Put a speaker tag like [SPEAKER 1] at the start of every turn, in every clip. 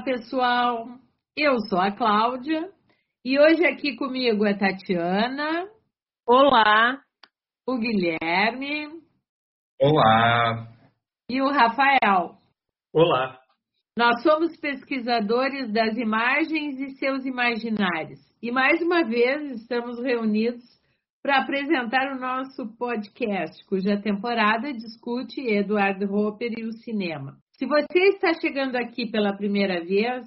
[SPEAKER 1] Olá, pessoal. Eu sou a Cláudia e hoje aqui comigo é Tatiana.
[SPEAKER 2] Olá.
[SPEAKER 1] O Guilherme.
[SPEAKER 3] Olá.
[SPEAKER 1] E o Rafael.
[SPEAKER 4] Olá.
[SPEAKER 1] Nós somos pesquisadores das imagens e seus imaginários. E mais uma vez estamos reunidos para apresentar o nosso podcast, cuja temporada discute Edward Hopper e o cinema. Se você está chegando aqui pela primeira vez,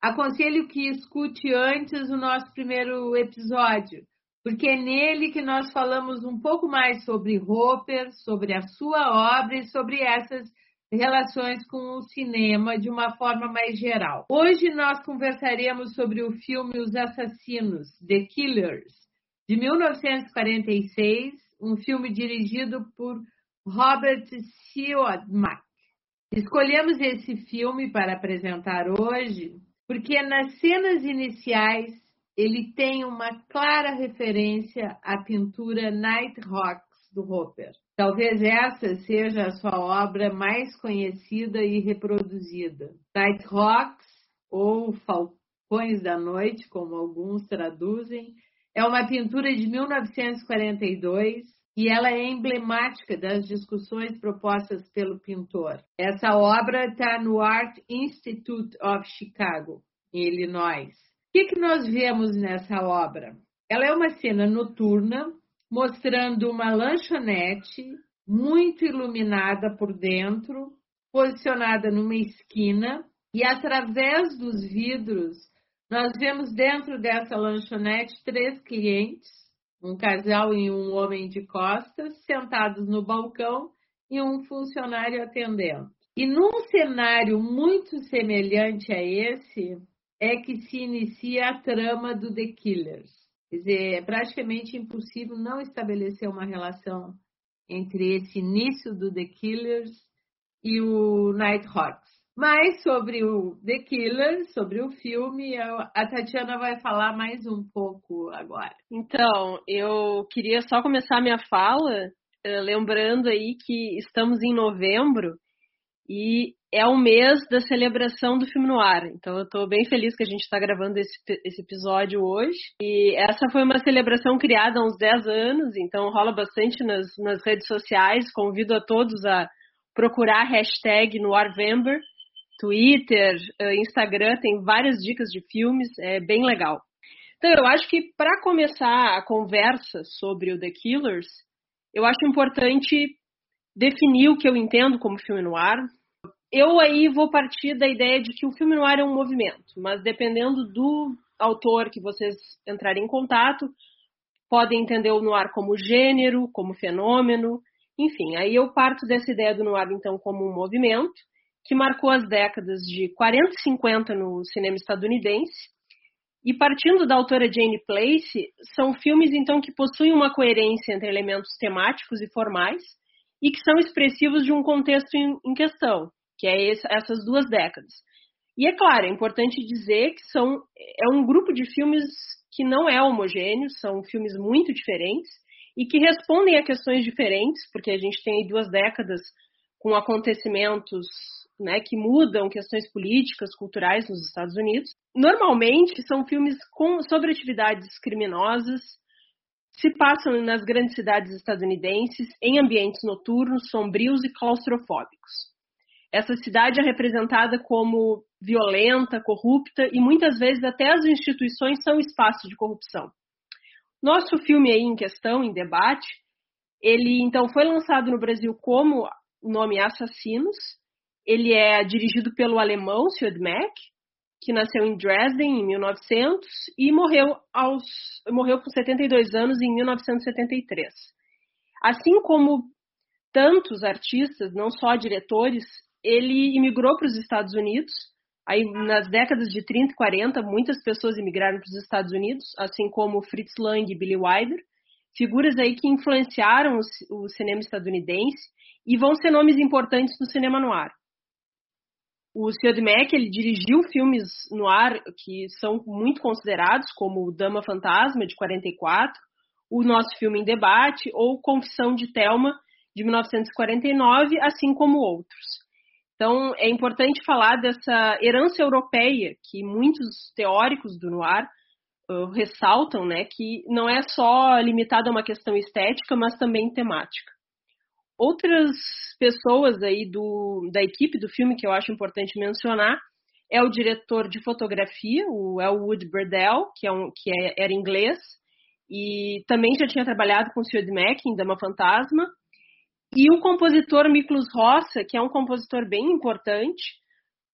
[SPEAKER 1] aconselho que escute antes o nosso primeiro episódio, porque é nele que nós falamos um pouco mais sobre Hopper, sobre a sua obra e sobre essas relações com o cinema de uma forma mais geral. Hoje nós conversaremos sobre o filme Os Assassinos, The Killers, de 1946, um filme dirigido por Robert Siodmak. Escolhemos esse filme para apresentar hoje porque nas cenas iniciais ele tem uma clara referência à pintura Night Rocks do Hopper. Talvez essa seja a sua obra mais conhecida e reproduzida. Night Rocks, ou Falcões da Noite, como alguns traduzem, é uma pintura de 1942 e ela é emblemática das discussões propostas pelo pintor. Essa obra está no Art Institute of Chicago, em Illinois. O que, que nós vemos nessa obra? Ela é uma cena noturna mostrando uma lanchonete muito iluminada por dentro, posicionada numa esquina, e através dos vidros nós vemos dentro dessa lanchonete três clientes um casal e um homem de costas sentados no balcão e um funcionário atendendo. E num cenário muito semelhante a esse, é que se inicia a trama do The Killers. Quer dizer, é praticamente impossível não estabelecer uma relação entre esse início do The Killers e o Nighthawks. Mas sobre o The Killer, sobre o filme, a Tatiana vai falar mais um pouco agora.
[SPEAKER 2] Então, eu queria só começar minha fala eh, lembrando aí que estamos em novembro e é o mês da celebração do filme no ar. Então, eu estou bem feliz que a gente está gravando esse, esse episódio hoje. E essa foi uma celebração criada há uns 10 anos, então rola bastante nas, nas redes sociais. Convido a todos a procurar a hashtag no Twitter, eh, Instagram, tem várias dicas de filmes, é bem legal. Então, eu acho que para começar a conversa sobre o The Killers, eu acho importante definir o que eu entendo como filme no ar. Eu aí vou partir da ideia de que o filme no ar é um movimento, mas dependendo do autor que vocês entrarem em contato, podem entender o noir como gênero, como fenômeno, enfim, aí eu parto dessa ideia do noir então como um movimento que marcou as décadas de 40 e 50 no cinema estadunidense. E partindo da autora Jane Place, são filmes então que possuem uma coerência entre elementos temáticos e formais e que são expressivos de um contexto em, questão, que é esse, essas duas décadas. E é claro, é importante dizer que são, é um grupo de filmes que não é homogêneo, são filmes muito diferentes e que respondem a questões diferentes, porque a gente tem duas décadas com acontecimentos né, que mudam questões políticas, culturais nos Estados Unidos. Normalmente são filmes com, sobre atividades criminosas, se passam nas grandes cidades estadunidenses, em ambientes noturnos, sombrios e claustrofóbicos. Essa cidade é representada como violenta, corrupta e muitas vezes até as instituições são espaços de corrupção. Nosso filme aí em questão, em debate, ele então foi lançado no Brasil como o nome Assassinos ele é dirigido pelo alemão Sud Mack, que nasceu em Dresden em 1900 e morreu, aos, morreu com 72 anos em 1973. Assim como tantos artistas, não só diretores, ele imigrou para os Estados Unidos. Aí, nas décadas de 30 e 40, muitas pessoas imigraram para os Estados Unidos, assim como Fritz Lang e Billy Wilder, figuras aí que influenciaram o cinema estadunidense e vão ser nomes importantes no cinema no ar. O Sr. Mack ele dirigiu filmes no ar que são muito considerados, como Dama Fantasma, de 44, o nosso filme em debate, ou Confissão de Thelma, de 1949, assim como outros. Então, é importante falar dessa herança europeia que muitos teóricos do noir uh, ressaltam, né, que não é só limitada a uma questão estética, mas também temática. Outras pessoas aí do, da equipe do filme que eu acho importante mencionar é o diretor de fotografia, o Elwood Burdell, que, é um, que é, era inglês, e também já tinha trabalhado com o Sr. Mack em Dama Fantasma, e o compositor Miklos Rossa, que é um compositor bem importante,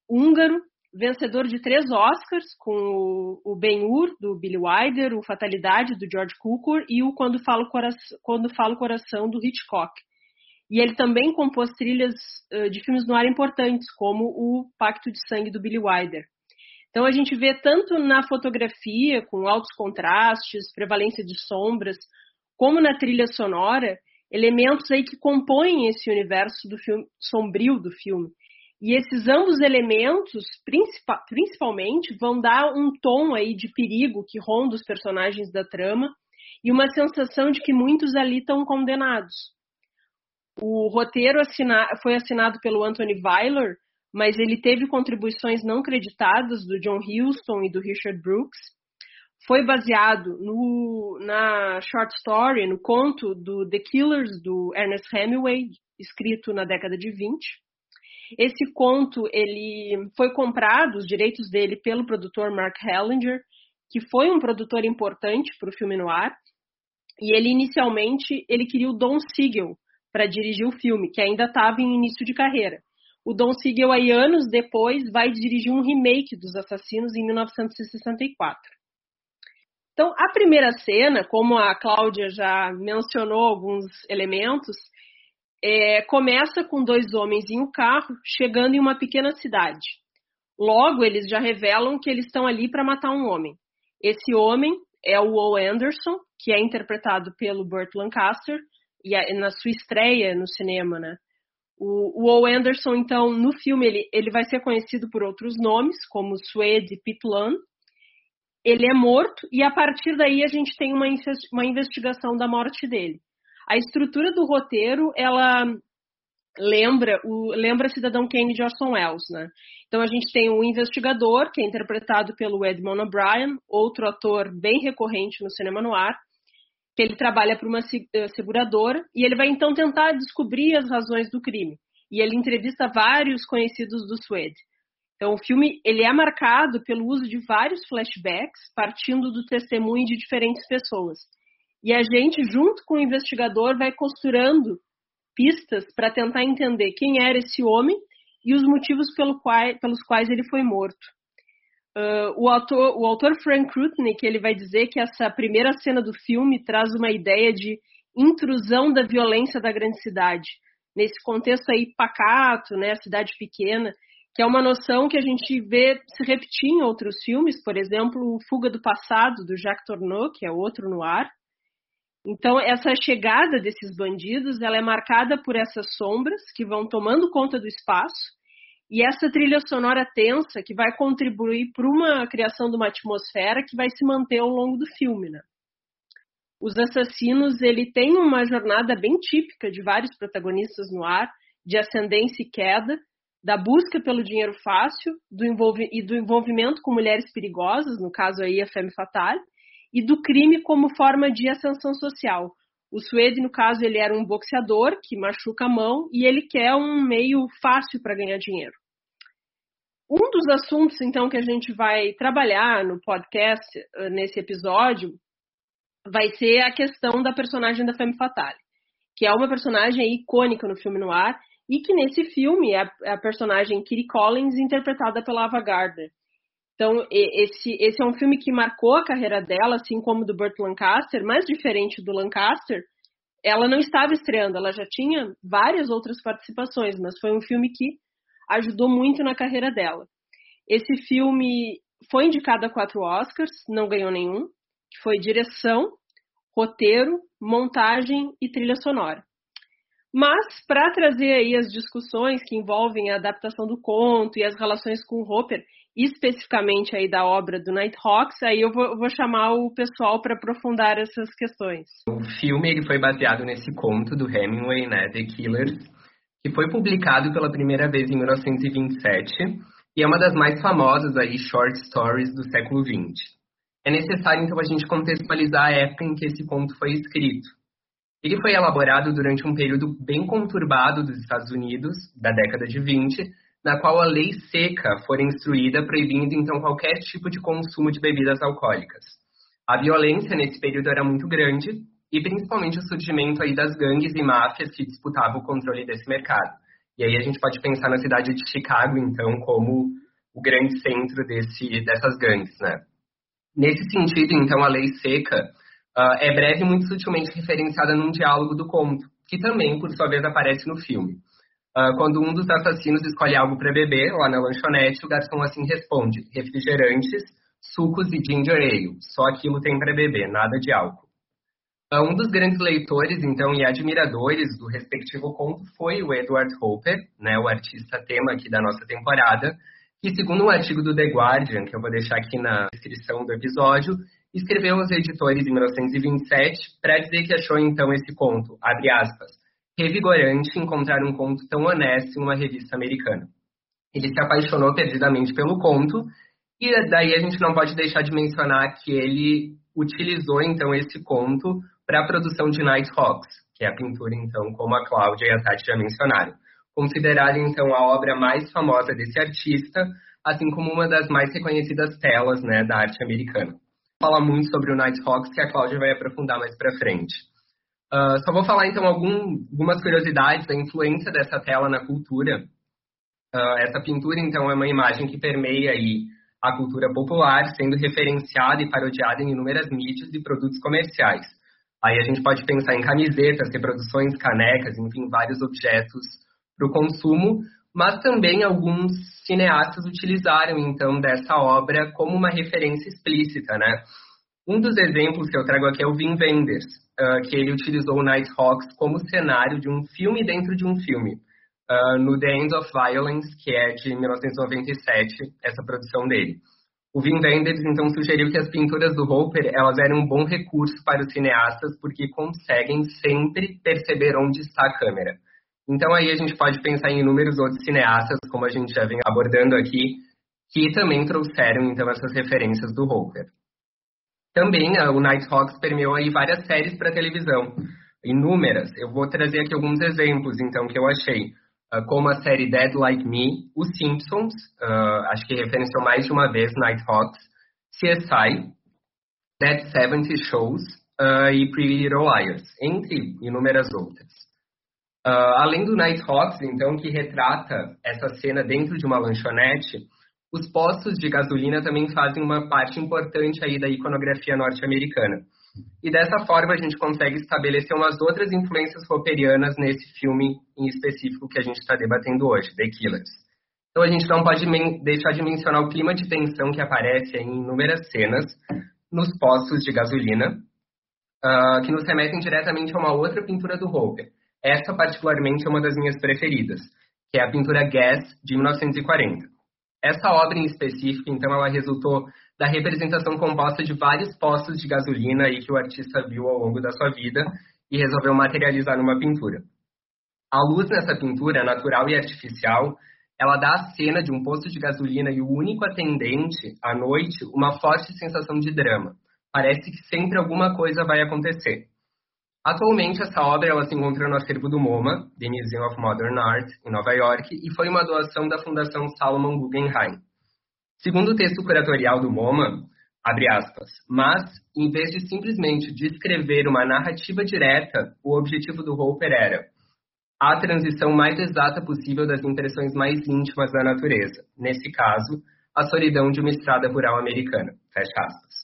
[SPEAKER 2] húngaro, vencedor de três Oscars, com o Ben-Hur, do Billy Wilder, o Fatalidade, do George Cukor, e o Quando Falo Coração, Quando Falo Coração do Hitchcock. E ele também compôs trilhas de filmes no ar importantes, como o Pacto de Sangue do Billy Wilder. Então a gente vê tanto na fotografia, com altos contrastes, prevalência de sombras, como na trilha sonora, elementos aí que compõem esse universo do filme, sombrio do filme. E esses ambos elementos, principalmente, vão dar um tom aí de perigo que ronda os personagens da trama e uma sensação de que muitos ali estão condenados. O roteiro assina, foi assinado pelo Anthony Weiler, mas ele teve contribuições não creditadas do John Huston e do Richard Brooks. Foi baseado no, na short story, no conto do The Killers, do Ernest Hemingway, escrito na década de 20. Esse conto ele foi comprado, os direitos dele, pelo produtor Mark Hellinger, que foi um produtor importante para o filme no ar. E ele inicialmente ele queria o Don Siegel, para dirigir o filme, que ainda estava em início de carreira. O Don Siegel, aí anos depois, vai dirigir um remake dos Assassinos em 1964. Então, a primeira cena, como a Cláudia já mencionou alguns elementos, é, começa com dois homens em um carro chegando em uma pequena cidade. Logo, eles já revelam que eles estão ali para matar um homem. Esse homem é o Will Anderson, que é interpretado pelo Burt Lancaster, e na sua estreia no cinema, né? O, o Will Anderson, então, no filme, ele, ele vai ser conhecido por outros nomes, como Suede Pitlan. Ele é morto e a partir daí a gente tem uma, uma investigação da morte dele. A estrutura do roteiro, ela lembra o lembra Cidadão Kane de Orson Welles, né? Então a gente tem o investigador, que é interpretado pelo Edmond O'Brien, outro ator bem recorrente no cinema noir, que ele trabalha para uma eh, seguradora e ele vai então tentar descobrir as razões do crime. E ele entrevista vários conhecidos do Suede. Então o filme ele é marcado pelo uso de vários flashbacks partindo do testemunho de diferentes pessoas. E a gente junto com o investigador vai costurando pistas para tentar entender quem era esse homem e os motivos pelo qual, pelos quais ele foi morto. Uh, o, autor, o autor Frank Krutnik ele vai dizer que essa primeira cena do filme traz uma ideia de intrusão da violência da grande cidade, nesse contexto aí pacato, né, cidade pequena, que é uma noção que a gente vê se repetir em outros filmes, por exemplo, Fuga do Passado, do Jacques Tourneur, que é outro no ar. Então, essa chegada desses bandidos, ela é marcada por essas sombras que vão tomando conta do espaço e essa trilha sonora tensa que vai contribuir para uma criação de uma atmosfera que vai se manter ao longo do filme, né? Os Assassinos, ele tem uma jornada bem típica de vários protagonistas no ar, de ascendência e queda, da busca pelo dinheiro fácil do e do envolvimento com mulheres perigosas, no caso aí a femme fatale, e do crime como forma de ascensão social, o Suede, no caso, ele era um boxeador que machuca a mão e ele quer um meio fácil para ganhar dinheiro. Um dos assuntos, então, que a gente vai trabalhar no podcast, eh, nesse episódio, vai ser a questão da personagem da Femme Fatale, que é uma personagem icônica no filme noir e que nesse filme é a personagem Kitty Collins interpretada pela Ava Gardner. Então, esse, esse é um filme que marcou a carreira dela, assim como do Burt Lancaster, mas diferente do Lancaster, ela não estava estreando, ela já tinha várias outras participações, mas foi um filme que ajudou muito na carreira dela. Esse filme foi indicado a quatro Oscars, não ganhou nenhum, que foi direção, roteiro, montagem e trilha sonora. Mas, para trazer aí as discussões que envolvem a adaptação do conto e as relações com o Hopper, especificamente aí da obra do Nighthawks, aí eu vou, vou chamar o pessoal para aprofundar essas questões.
[SPEAKER 3] O filme ele foi baseado nesse conto do Hemingway, né, The Killers, que foi publicado pela primeira vez em 1927 e é uma das mais famosas aí short stories do século XX. É necessário então a gente contextualizar a época em que esse conto foi escrito. Ele foi elaborado durante um período bem conturbado dos Estados Unidos, da década de 20, na qual a lei seca foi instruída proibindo então qualquer tipo de consumo de bebidas alcoólicas. A violência nesse período era muito grande e principalmente o surgimento aí das gangues e máfias que disputavam o controle desse mercado. E aí a gente pode pensar na cidade de Chicago, então, como o grande centro desse, dessas gangues, né? Nesse sentido, então, a lei seca uh, é breve e muito sutilmente referenciada num diálogo do conto, que também, por sua vez, aparece no filme. Uh, quando um dos assassinos escolhe algo para beber, lá na lanchonete, o garçom assim responde: refrigerantes, sucos e ginger ale. Só aquilo tem para beber, nada de álcool. Uh, um dos grandes leitores, então, e admiradores do respectivo conto foi o Edward Hopper, né, o artista tema aqui da nossa temporada, que, segundo um artigo do The Guardian, que eu vou deixar aqui na descrição do episódio, escreveu aos editores em 1927 para dizer que achou então esse conto, abre aspas, revigorante encontrar um conto tão honesto em uma revista americana. Ele se apaixonou perdidamente pelo conto e daí a gente não pode deixar de mencionar que ele utilizou então esse conto para a produção de Nighthawks, que é a pintura então como a Cláudia e a Tati já mencionaram considerada então a obra mais famosa desse artista, assim como uma das mais reconhecidas telas né, da arte americana. Fala muito sobre o Nighthawks, que a Cláudia vai aprofundar mais para frente. Uh, só vou falar então algum, algumas curiosidades da influência dessa tela na cultura. Uh, essa pintura então é uma imagem que permeia aí a cultura popular, sendo referenciada e parodiada em inúmeras mídias e produtos comerciais. Aí a gente pode pensar em camisetas, reproduções, canecas, enfim, vários objetos para o consumo, mas também alguns cineastas utilizaram então dessa obra como uma referência explícita, né? Um dos exemplos que eu trago aqui é o Wim Wenders, uh, que ele utilizou o Nighthawks como cenário de um filme dentro de um filme, uh, no The End of Violence, que é de 1997, essa produção dele. O Wim Wenders então sugeriu que as pinturas do Hopper elas eram um bom recurso para os cineastas porque conseguem sempre perceber onde está a câmera. Então aí a gente pode pensar em inúmeros outros cineastas, como a gente já vem abordando aqui, que também trouxeram então essas referências do Hopper. Também o Nighthawks permeou aí várias séries para televisão, inúmeras. Eu vou trazer aqui alguns exemplos então que eu achei, ah, como a série Dead Like Me, Os Simpsons, uh, acho que referenciou mais de uma vez Nighthawks, CSI, Dead 70 Shows uh, e Pretty Little Liars, entre inúmeras outras. Além do Nighthawks, então, que retrata essa cena dentro de uma lanchonete, os postos de gasolina também fazem uma parte importante aí da iconografia norte-americana. E dessa forma a gente consegue estabelecer umas outras influências roperianas nesse filme em específico que a gente está debatendo hoje, The Killers. Então a gente não pode deixar de mencionar o clima de tensão que aparece em inúmeras cenas nos postos de gasolina, uh, que nos remetem diretamente a uma outra pintura do Hopper, essa, particularmente, é uma das minhas preferidas, que é a pintura Gas, de 1940. Essa obra em específico, então, ela resultou da representação composta de vários postos de gasolina aí que o artista viu ao longo da sua vida e resolveu materializar numa pintura. A luz nessa pintura, natural e artificial, ela dá à cena de um posto de gasolina e o único atendente, à noite, uma forte sensação de drama. Parece que sempre alguma coisa vai acontecer. Atualmente, essa obra ela se encontra no acervo do MoMA, The Museum of Modern Art, em Nova York, e foi uma doação da Fundação Salomon Guggenheim. Segundo o texto curatorial do MoMA, abre aspas, mas, em vez de simplesmente descrever uma narrativa direta, o objetivo do Hopper era a transição mais exata possível das impressões mais íntimas da natureza, nesse caso, a solidão de uma estrada rural americana. Fecha aspas.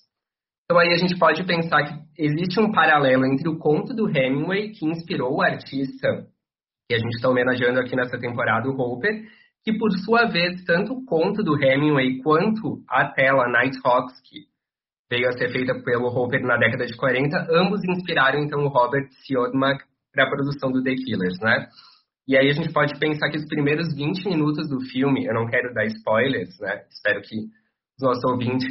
[SPEAKER 3] Então aí a gente pode pensar que existe um paralelo entre o conto do Hemingway, que inspirou o artista que a gente está homenageando aqui nessa temporada, o Hopper, que por sua vez, tanto o conto do Hemingway quanto a tela Nighthawks, que veio a ser feita pelo Hopper na década de 40, ambos inspiraram então o Robert Siodmak para a produção do The Killers, né? E aí a gente pode pensar que os primeiros 20 minutos do filme, eu não quero dar spoilers, né? Espero que os nossos ouvintes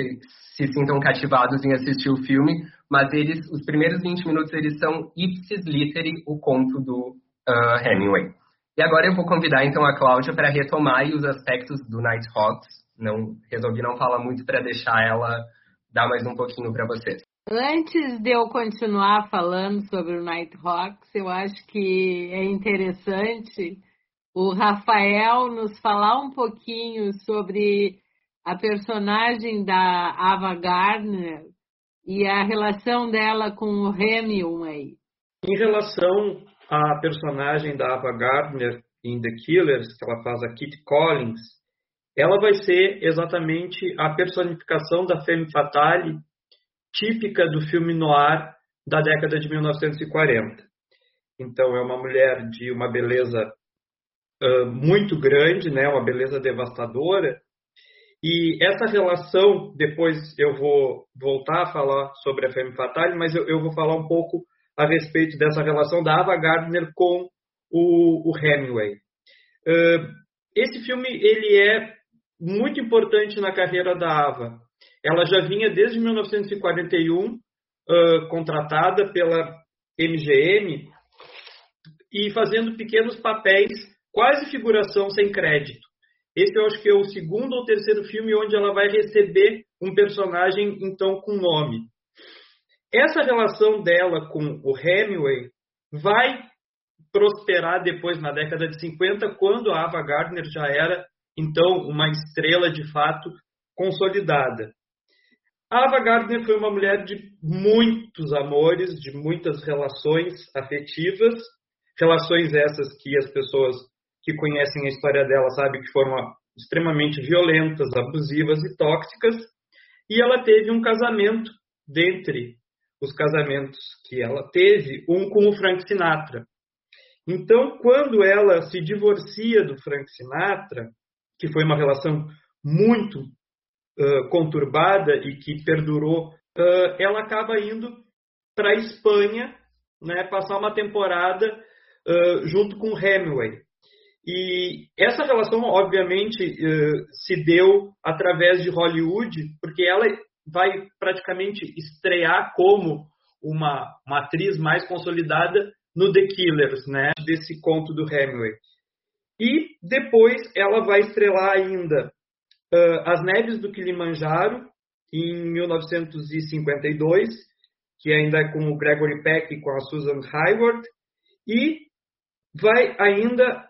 [SPEAKER 3] se sintam cativados em assistir o filme, mas eles, os primeiros 20 minutos, eles são ipsis literi o conto do uh, Hemingway. E agora eu vou convidar então a Cláudia para retomar os aspectos do Nighthawks. Não resolvi não falar muito para deixar ela dar mais um pouquinho para vocês.
[SPEAKER 1] Antes de eu continuar falando sobre o Nighthawks, eu acho que é interessante o Rafael nos falar um pouquinho sobre a personagem da Ava Gardner e a relação dela com o Hemingway.
[SPEAKER 4] Em relação à personagem da Ava Gardner em The Killers, que ela faz a Kit Collins, ela vai ser exatamente a personificação da femme fatale típica do filme noir da década de 1940. Então, é uma mulher de uma beleza uh, muito grande, né, uma beleza devastadora, e essa relação, depois eu vou voltar a falar sobre a Femme Fatale, mas eu, eu vou falar um pouco a respeito dessa relação da Ava Gardner com o, o Hemingway. Uh, esse filme ele é muito importante na carreira da Ava. Ela já vinha desde 1941 uh, contratada pela MGM e fazendo pequenos papéis, quase figuração sem crédito. Esse eu acho que é o segundo ou terceiro filme onde ela vai receber um personagem então com nome. Essa relação dela com o Hemingway vai prosperar depois na década de 50, quando a Ava Gardner já era então uma estrela de fato consolidada. A Ava Gardner foi uma mulher de muitos amores, de muitas relações afetivas, relações essas que as pessoas que conhecem a história dela sabem que foram extremamente violentas, abusivas e tóxicas. E ela teve um casamento, dentre os casamentos que ela teve, um com o Frank Sinatra. Então, quando ela se divorcia do Frank Sinatra, que foi uma relação muito uh, conturbada e que perdurou, uh, ela acaba indo para a Espanha, né, passar uma temporada uh, junto com Hemingway. E essa relação, obviamente, se deu através de Hollywood, porque ela vai praticamente estrear como uma, uma atriz mais consolidada no The Killers, né, desse conto do Hemingway. E depois ela vai estrelar ainda uh, As Neves do Kilimanjaro, em 1952, que ainda é com o Gregory Peck e com a Susan Hayward, e vai ainda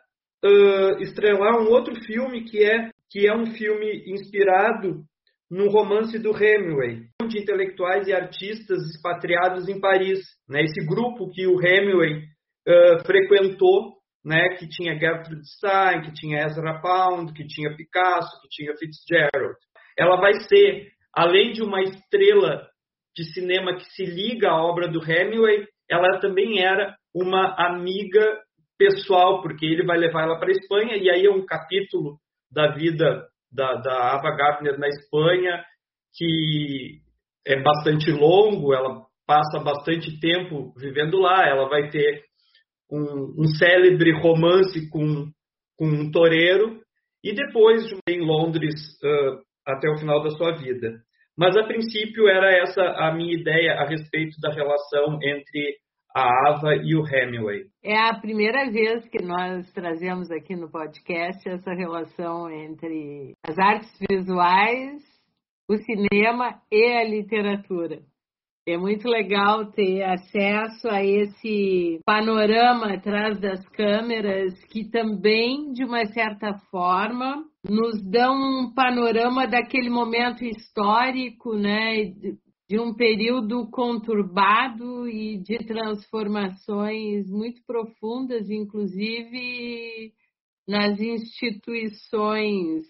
[SPEAKER 4] uh, estrelar um outro filme que é, que é um filme inspirado no romance do Hemingway, de intelectuais e artistas expatriados em Paris. Né? Esse grupo que o Hemingway uh, frequentou, né? que tinha Gertrude Stein, que tinha Ezra Pound, que tinha Picasso, que tinha Fitzgerald. Ela vai ser, além de uma estrela de cinema que se liga à obra do Hemingway, ela também era uma amiga pessoal, porque ele vai levar ela para a Espanha, e aí é um capítulo da vida da, da Ava Gardner na Espanha, que é bastante longo, ela passa bastante tempo vivendo lá, ela vai ter um, um célebre romance com, com um toureiro, e depois em Londres uh, até o final da sua vida. Mas a princípio era essa a minha ideia a respeito da relação entre a Ava e o Hemingway.
[SPEAKER 1] É a primeira vez que nós trazemos aqui no podcast essa relação entre as artes visuais, o cinema e a literatura. É muito legal ter acesso a esse panorama atrás das câmeras que também, de uma certa forma, nos dão um panorama daquele momento histórico, né, de um período conturbado e de transformações muito profundas, inclusive nas instituições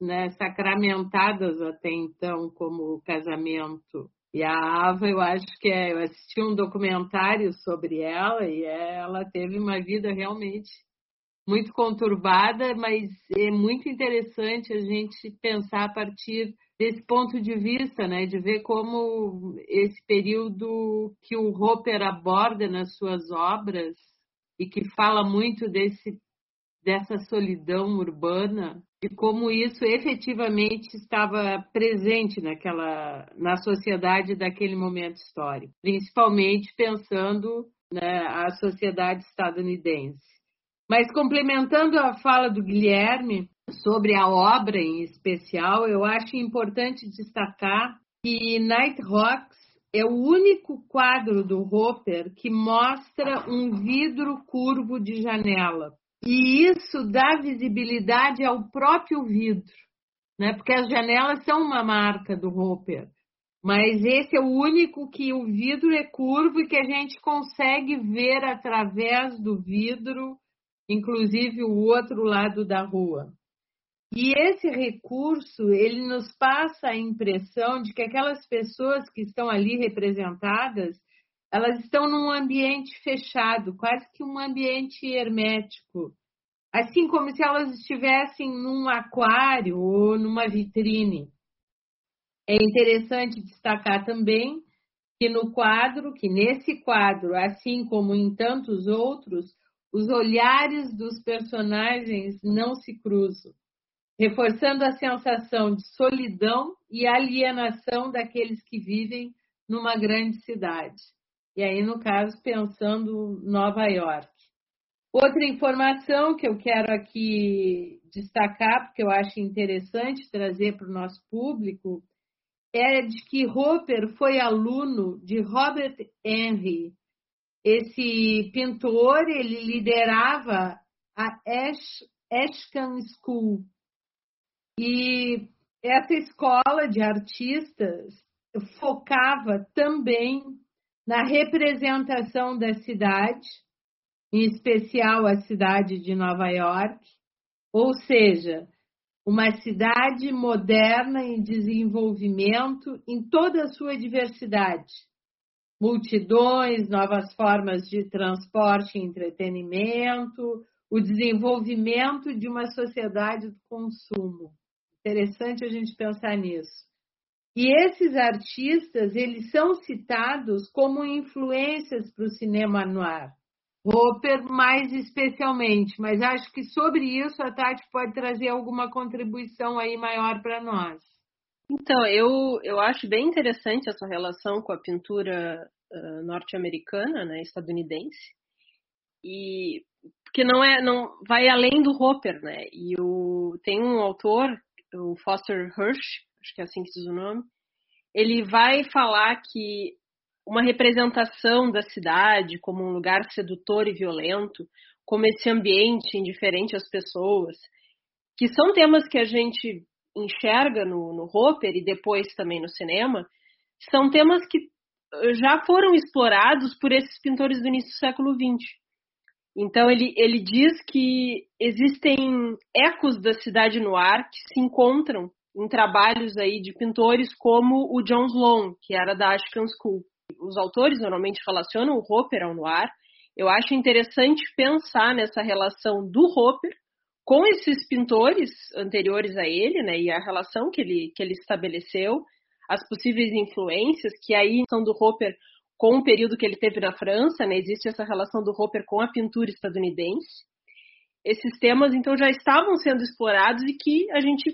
[SPEAKER 1] né, sacramentadas até então, como o casamento. E a Ava, eu acho que é, eu assisti um documentário sobre ela e ela teve uma vida realmente muito conturbada, mas é muito interessante a gente pensar a partir desse ponto de vista, né, de ver como esse período que o Hopper aborda nas suas obras e que fala muito desse dessa solidão urbana e como isso efetivamente estava presente naquela na sociedade daquele momento histórico, principalmente pensando né, a sociedade estadunidense. Mas complementando a fala do Guilherme sobre a obra em especial, eu acho importante destacar que Night Rocks é o único quadro do Hopper que mostra um vidro curvo de janela. E isso dá visibilidade ao próprio vidro, né? porque as janelas são uma marca do Hopper. Mas esse é o único que o vidro é curvo e que a gente consegue ver através do vidro, inclusive o outro lado da rua. E esse recurso, ele nos passa a impressão de que aquelas pessoas que estão ali representadas, elas estão num ambiente fechado, quase que um ambiente hermético, assim como se elas estivessem num aquário ou numa vitrine. É interessante destacar também que no quadro, que nesse quadro, assim como em tantos outros, os olhares dos personagens não se cruzam, reforçando a sensação de solidão e alienação daqueles que vivem numa grande cidade. E aí, no caso, pensando Nova York. Outra informação que eu quero aqui destacar, porque eu acho interessante trazer para o nosso público, é de que Hopper foi aluno de Robert Henry. Esse pintor, ele liderava a Ash, Ashcan School. E essa escola de artistas focava também na representação da cidade, em especial a cidade de Nova York, ou seja, uma cidade moderna em desenvolvimento em toda a sua diversidade. Multidões, novas formas de transporte e entretenimento, o desenvolvimento de uma sociedade do consumo. Interessante a gente pensar nisso. E esses artistas, eles são citados como influências para o cinema noir. Roper mais especialmente, mas acho que sobre isso a Tati pode trazer alguma contribuição aí maior para nós.
[SPEAKER 2] Então, eu, eu acho bem interessante essa relação com a pintura uh, norte-americana, né, estadunidense, e porque não é, não vai além do Roper, né? E o, tem um autor, o Foster Hirsch, acho que é assim que diz o nome, ele vai falar que uma representação da cidade como um lugar sedutor e violento, como esse ambiente indiferente às pessoas, que são temas que a gente enxerga no, no Hopper e depois também no cinema, são temas que já foram explorados por esses pintores do início do século XX. Então ele, ele diz que existem ecos da cidade no ar que se encontram em trabalhos aí de pintores como o John Sloan, que era da Ashcan School os autores normalmente relacionam o Hopper ao noir. Eu acho interessante pensar nessa relação do Hopper com esses pintores anteriores a ele, né, e a relação que ele, que ele estabeleceu, as possíveis influências, que aí são do Hopper com o período que ele teve na França, né, existe essa relação do Hopper com a pintura estadunidense. Esses temas, então, já estavam sendo explorados e que a gente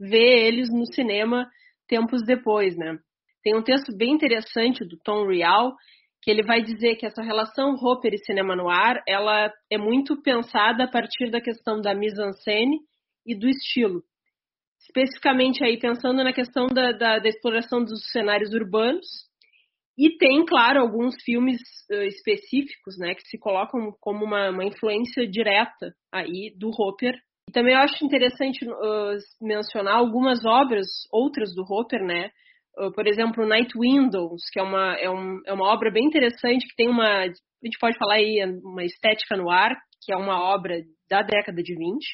[SPEAKER 2] vê eles no cinema tempos depois, né. Tem um texto bem interessante do Tom Real, que ele vai dizer que essa relação Hopper e cinema no ar, ela é muito pensada a partir da questão da mise-en-scène e do estilo. Especificamente aí pensando na questão da, da, da exploração dos cenários urbanos, e tem, claro, alguns filmes uh, específicos, né, que se colocam como uma, uma, influência direta aí do Hopper. E também eu acho interessante uh, mencionar algumas obras, outras do Hopper, né, por exemplo, Night Windows, que é uma, é, um, é uma obra bem interessante, que tem uma, a gente pode falar aí, uma estética no ar, que é uma obra da década de 20.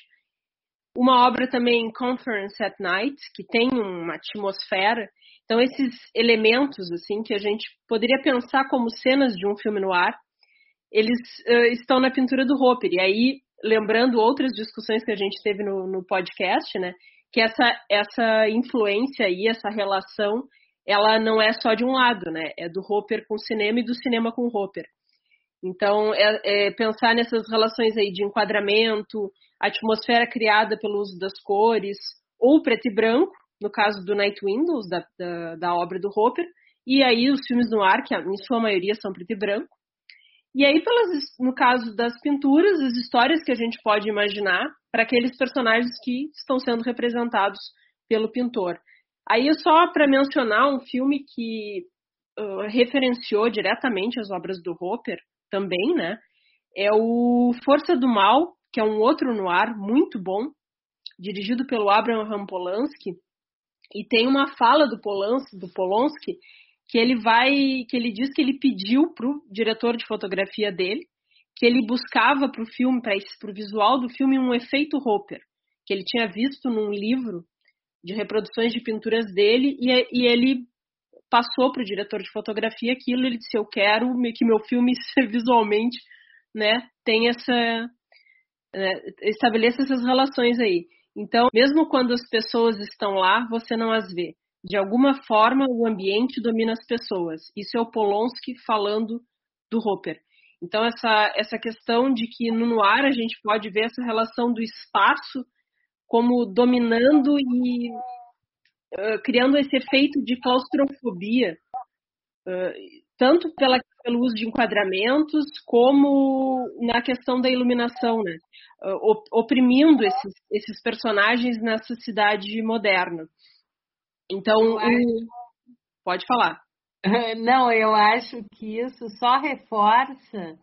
[SPEAKER 2] Uma obra também, Conference at Night, que tem uma atmosfera. Então, esses elementos, assim, que a gente poderia pensar como cenas de um filme no ar, eles uh, estão na pintura do Hopper. E aí, lembrando outras discussões que a gente teve no, no podcast, né? que essa, essa influência e essa relação, ela não é só de um lado, né? É do Hopper com o cinema e do cinema com o Hopper. Então, é, é pensar nessas relações aí de enquadramento, atmosfera criada pelo uso das cores, ou preto e branco, no caso do Night Windows, da, da, da obra do Hopper, e aí os filmes no ar, que em sua maioria são preto e branco. E aí, pelas, no caso das pinturas, as histórias que a gente pode imaginar para aqueles personagens que estão sendo representados pelo pintor. Aí, só para mencionar um filme que uh, referenciou diretamente as obras do Hopper, também, né? É o Força do Mal, que é um outro noir muito bom, dirigido pelo Abraham Polanski, e tem uma fala do Polanski, do Polanski que ele vai, que ele diz que ele pediu para o diretor de fotografia dele que ele buscava para o filme, para o visual do filme, um efeito Hopper, que ele tinha visto num livro de reproduções de pinturas dele e, e ele passou para o diretor de fotografia aquilo. Ele disse: Eu quero que meu filme visualmente, né, tenha essa é, estabeleça essas relações aí. Então, mesmo quando as pessoas estão lá, você não as vê. De alguma forma, o ambiente domina as pessoas. Isso é o Polonsky falando do Hopper. Então, essa, essa questão de que no noir a gente pode ver essa relação do espaço como dominando e uh, criando esse efeito de claustrofobia, uh, tanto pela, pelo uso de enquadramentos, como na questão da iluminação, né? Oprimindo esses, esses personagens nessa cidade moderna. Então, acho... pode falar.
[SPEAKER 1] Não, eu acho que isso só reforça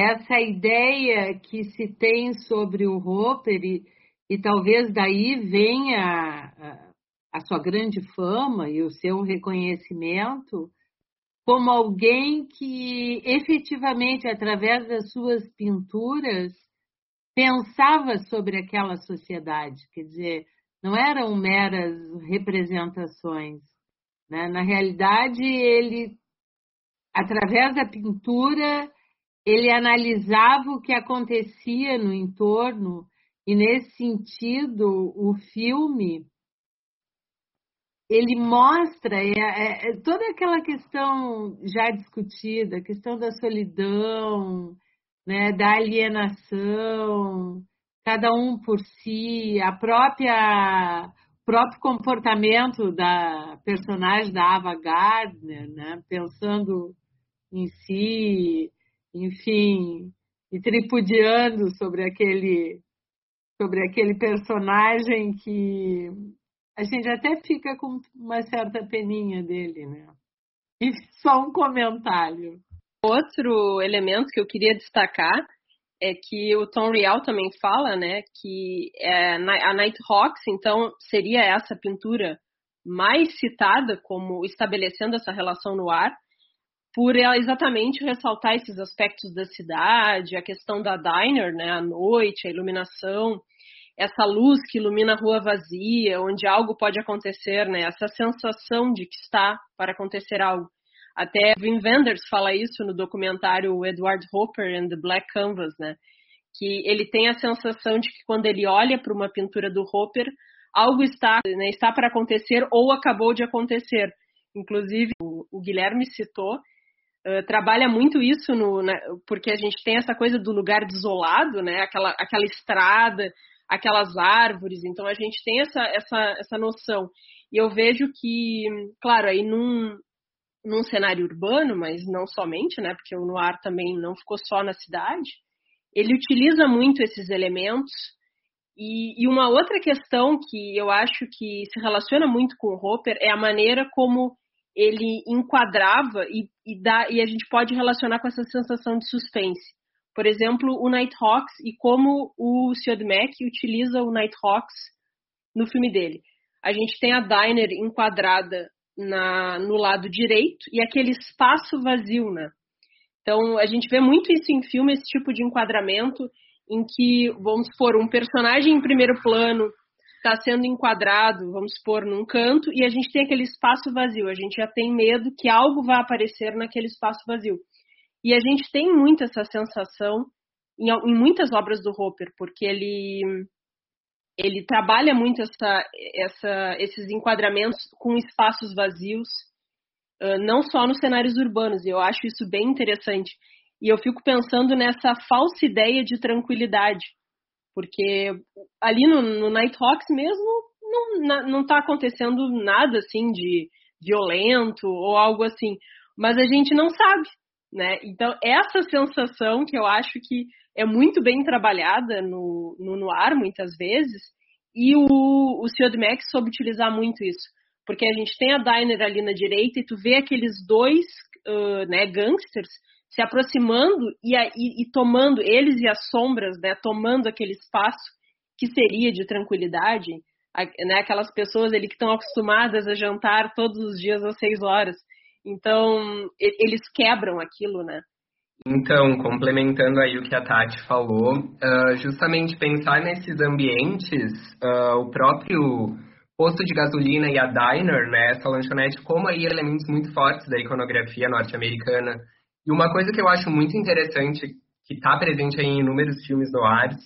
[SPEAKER 1] essa ideia que se tem sobre o Hopper e, e talvez daí venha a, a, sua grande fama e o seu reconhecimento como alguém que efetivamente, através das suas pinturas, pensava sobre aquela sociedade. Quer dizer, não eram meras representações. Né? Na realidade, ele, através da pintura, ele analisava o que acontecia no entorno, e nesse sentido, o filme ele mostra é, é, é toda aquela questão já discutida, a questão da solidão, né, da alienação, cada um por si, a própria próprio comportamento da personagem da Ava Gardner, né? pensando em si, enfim, e tripudiando sobre aquele sobre aquele personagem que a gente até fica com uma certa peninha dele, né? E só um comentário.
[SPEAKER 2] Outro elemento que eu queria destacar é que o Tom Real também fala, né, que é, a Nighthawks, então, seria essa pintura mais citada como estabelecendo essa relação no ar, por ela exatamente ressaltar esses aspectos da cidade, a questão da diner, né, a noite, a iluminação, essa luz que ilumina a rua vazia, onde algo pode acontecer, né, essa sensação de que está para acontecer algo. Até Wim Wenders fala isso no documentário Edward Hopper and the Black Canvas, né? Que ele tem a sensação de que quando ele olha para uma pintura do Hopper, algo está, né, está para acontecer ou acabou de acontecer. Inclusive, o, Guilherme citou, uh, trabalha muito isso, no, né, porque a gente tem essa coisa do lugar desolado, né? Aquela, aquela estrada, aquelas árvores. Então, a gente tem essa, essa, essa noção. E eu vejo que, claro, aí num, num cenário urbano, mas não somente, né? Porque o Noir também não ficou só na cidade. Ele utiliza muito esses elementos. E, e uma outra questão que eu acho que se relaciona muito com o Hopper é a maneira como ele enquadrava e, e, dá, e a gente pode relacionar com essa sensação de suspense. Por exemplo, o Nighthawks e como o Mac utiliza o Nighthawks no filme dele. A gente tem a Diner enquadrada na, no lado direito e aquele espaço vazio, né? Então, a gente vê muito isso em filme, esse tipo de enquadramento, em que, vamos supor, um personagem em primeiro plano está sendo enquadrado, vamos supor, num canto, e a gente tem aquele espaço vazio. A gente já tem medo que algo vai aparecer naquele espaço vazio. E a gente tem muito essa sensação em, em muitas obras do Hopper, porque ele ele trabalha muito essa, essa, esses enquadramentos com espaços vazios, não só nos cenários urbanos, eu acho isso bem interessante. E eu fico pensando nessa falsa ideia de tranquilidade, porque ali no, no Nighthawks mesmo não está acontecendo nada assim de violento ou algo assim, mas a gente não sabe, né? Então, essa sensação que eu acho que é muito bem trabalhada no, no noir, muitas vezes, e o, o Sr. Max soube utilizar muito isso. Porque a gente tem a Diner ali na direita e tu vê aqueles dois uh, né, gangsters se aproximando e, e, e, tomando, eles e as sombras, né, tomando aquele espaço que seria de tranquilidade, né, aquelas pessoas ali que estão acostumadas a jantar todos os dias às seis horas. Então, eles quebram aquilo, né?
[SPEAKER 3] Então, complementando aí o que a Tati falou, uh, justamente pensar nesses ambientes, uh, o próprio posto de gasolina e a diner, né, essa lanchonete, como aí elementos muito fortes da iconografia norte-americana. E uma coisa que eu acho muito interessante, que está presente em inúmeros filmes do Ares,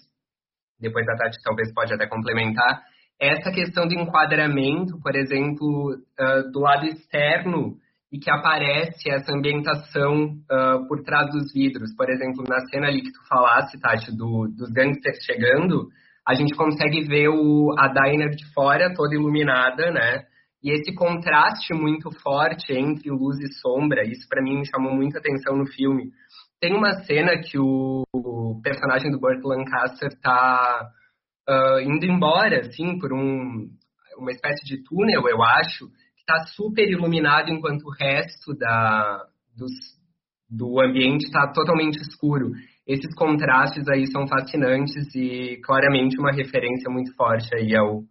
[SPEAKER 3] depois a Tati talvez pode até complementar, é essa questão do enquadramento, por exemplo, uh, do lado externo e que aparece essa ambientação uh, por trás dos vidros. Por exemplo, na cena ali que tu falasse, Tati, do, dos gangsters chegando, a gente consegue ver o, a diner de fora toda iluminada, né? E esse contraste muito forte entre luz e sombra, isso para mim chamou muita atenção no filme. Tem uma cena que o, o personagem do Burt Lancaster tá uh, indo embora, assim, por um, uma espécie de túnel, eu acho, está super iluminado enquanto o resto da, dos, do ambiente está totalmente escuro. Esses contrastes aí são fascinantes e claramente uma referência muito forte aí ao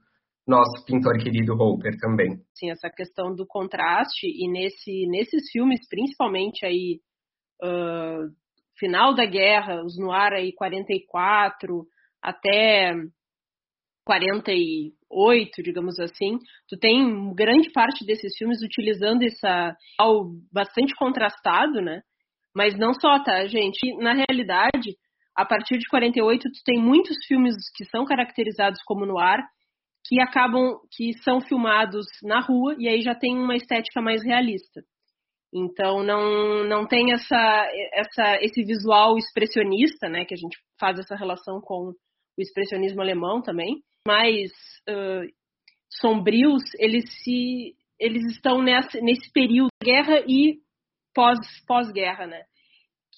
[SPEAKER 3] nosso pintor querido Hopper também.
[SPEAKER 2] Sim, essa questão do contraste e nesse, nesses filmes, principalmente aí uh, final da guerra, os noir aí 44 até 48, digamos assim, tu tem grande parte desses filmes utilizando essa algo bastante contrastado, né? Mas não só, tá, gente? Na realidade, a partir de 48 tu tem muitos filmes que são caracterizados como noir que acabam que são filmados na rua e aí já tem uma estética mais realista. Então não não tem essa essa esse visual expressionista, né, que a gente faz essa relação com expressionismo alemão também mais uh, sombrios, eles se eles estão nessa, nesse período de guerra e pós pós-guerra, né?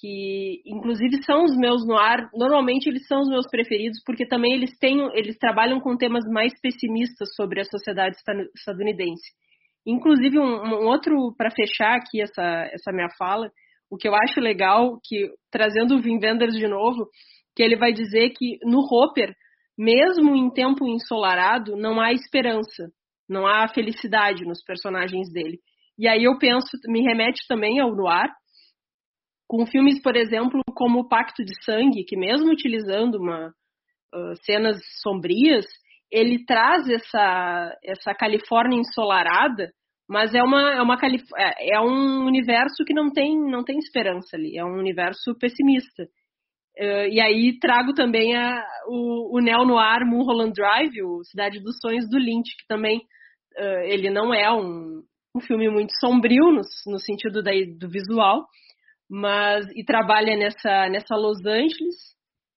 [SPEAKER 2] Que inclusive são os meus no ar. Normalmente eles são os meus preferidos porque também eles têm eles trabalham com temas mais pessimistas sobre a sociedade estadunidense. Inclusive um, um outro para fechar aqui essa essa minha fala, o que eu acho legal que trazendo o Vin Wenders de novo, que ele vai dizer que no Hopper mesmo em tempo ensolarado, não há esperança, não há felicidade nos personagens dele. E aí eu penso, me remete também ao noir, com filmes, por exemplo, como O Pacto de Sangue, que mesmo utilizando uma, uh, cenas sombrias, ele traz essa, essa Califórnia ensolarada, mas é uma, é uma é, é um universo que não tem não tem esperança ali, é um universo pessimista. Uh, e aí trago também a, o, o neo-noir Mulholland Drive, o Cidade dos Sonhos do Lynch, que também uh, ele não é um, um filme muito sombrio no, no sentido da, do visual, mas e trabalha nessa, nessa Los Angeles,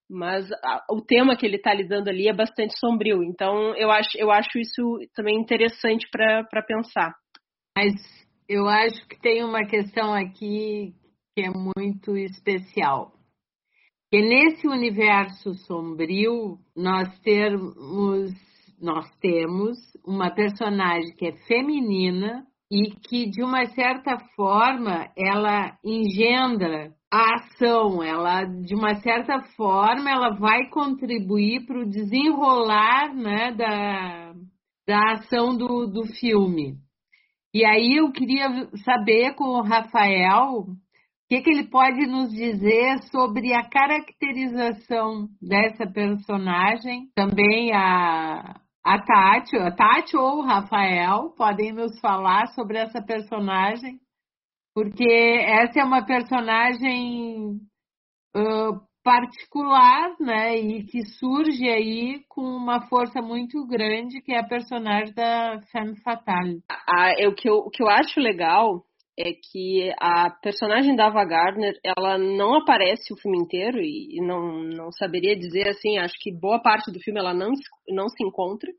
[SPEAKER 2] mas a, o tema que ele está lidando ali é bastante sombrio. Então eu acho, eu acho isso também interessante para pensar.
[SPEAKER 1] Mas eu acho que tem uma questão aqui que é muito especial que nesse universo sombrio nós termos nós temos uma personagem que é feminina e que de uma certa forma ela engendra a ação, ela de uma certa forma ela vai contribuir para o desenrolar né, da, da ação do, do filme. E aí eu queria saber com o Rafael que, que, ele pode nos dizer sobre a caracterização dessa personagem? Também a, a Tati, a Tati ou o Rafael podem nos falar sobre essa personagem, porque essa é uma personagem uh, particular, né, e que surge aí com uma força muito grande, que é a personagem da Femme Fatale.
[SPEAKER 2] Ah, que eu, o que eu acho legal é que a personagem da Ava Gardner, ela não aparece o filme inteiro e não, não saberia dizer assim, acho que boa parte do filme ela não, não se encontra,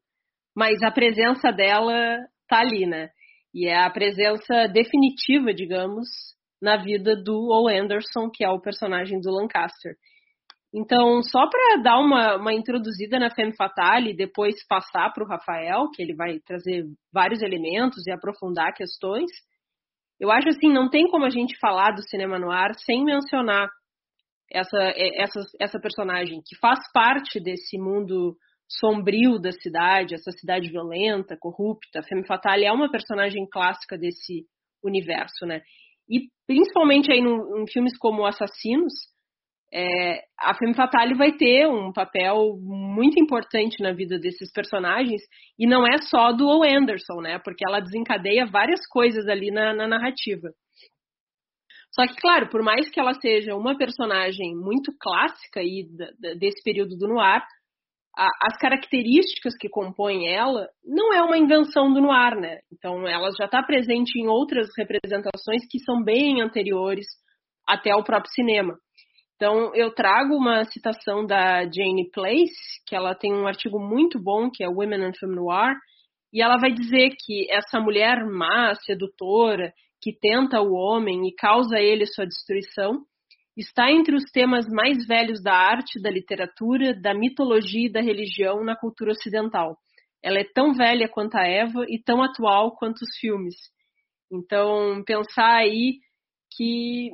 [SPEAKER 2] mas a presença dela tá ali, né? E é a presença definitiva, digamos, na vida do O. Anderson, que é o personagem do Lancaster. Então, só para dar uma, uma, introduzida na Femme Fatale e depois passar para o Rafael, que ele vai trazer vários elementos e aprofundar questões, eu acho assim, não tem como a gente falar do cinema no ar sem mencionar essa, essa, essa personagem que faz parte desse mundo sombrio da cidade, essa cidade violenta, corrupta. A Femme Fatale é uma personagem clássica desse universo, né? E principalmente aí em filmes como Assassinos, é, a Femme Fatale vai ter um papel muito importante na vida desses personagens e não é só do O. Anderson, né? Porque ela desencadeia várias coisas ali na, na narrativa. Só que, claro, por mais que ela seja uma personagem muito clássica aí desse período do noir, as características que compõem ela não é uma invenção do noir, né? Então, ela já está presente em outras representações que são bem anteriores até ao próprio cinema. Então, eu trago uma citação da Jane Place, que ela tem um artigo muito bom, que é Women in Film Noir, e ela vai dizer que essa mulher má, sedutora, que tenta o homem e causa a ele sua destruição, está entre os temas mais velhos da arte, da literatura, da mitologia e da religião na cultura ocidental. Ela é tão velha quanto a Eva e tão atual quanto os filmes. Então, pensar aí que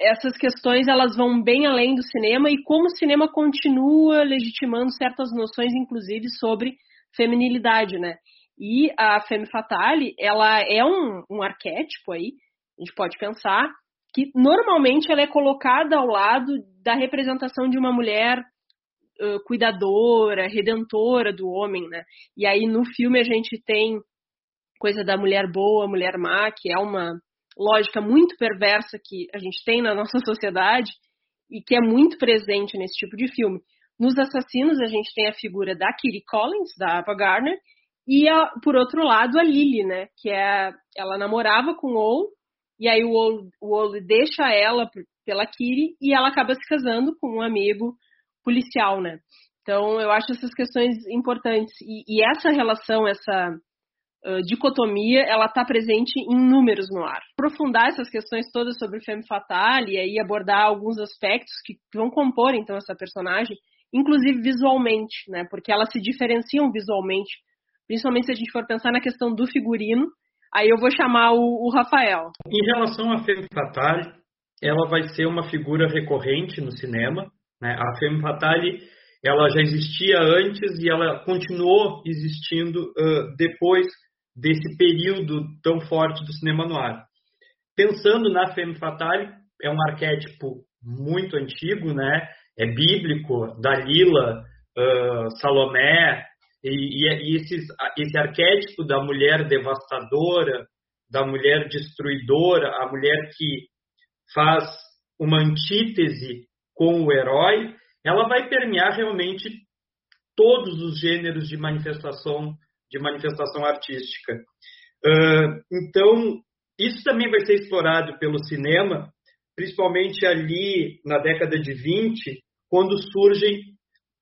[SPEAKER 2] essas questões elas vão bem além do cinema e como o cinema continua legitimando certas noções, inclusive sobre feminilidade, né? E a femme fatale, ela é um, um arquétipo aí, a gente pode pensar, que normalmente ela é colocada ao lado da representação de uma mulher uh, cuidadora, redentora do homem, né? E aí no filme a gente tem coisa da mulher boa, mulher má, que é uma lógica muito perversa que a gente tem na nossa sociedade e que é muito presente nesse tipo de filme. Nos Assassinos, a gente tem a figura da Kitty Collins, da Ava Gardner, e, a, por outro lado, a Lily, né? Que é, ela namorava com o Ol, e aí o Ol, o Ol deixa ela pela Kitty e ela acaba se casando com um amigo policial, né? Então, eu acho essas questões importantes. E, e essa relação, essa dicotomia, ela está presente em números no ar. Aprofundar essas questões todas sobre o Femme Fatale e aí abordar alguns aspectos que vão compor, então, essa personagem, inclusive visualmente, né? Porque elas se diferenciam visualmente, principalmente se a gente for pensar na questão do figurino. Aí eu vou chamar o, o Rafael.
[SPEAKER 4] Em relação à Femme Fatale, ela vai ser uma figura recorrente no cinema. Né? A Femme Fatale ela já existia antes e ela continuou existindo uh, depois desse período tão forte do cinema noir. Pensando na Femme Fatale, é um arquétipo muito antigo, né? É bíblico, Dalila, uh, Salomé, e, e, esses, esse arquétipo da mulher devastadora, da mulher destruidora, a mulher que faz uma antítese com o herói, ela vai permear realmente todos os gêneros de manifestação de manifestação artística. Uh, então, isso também vai ser explorado pelo cinema, principalmente ali na década de 20, quando surgem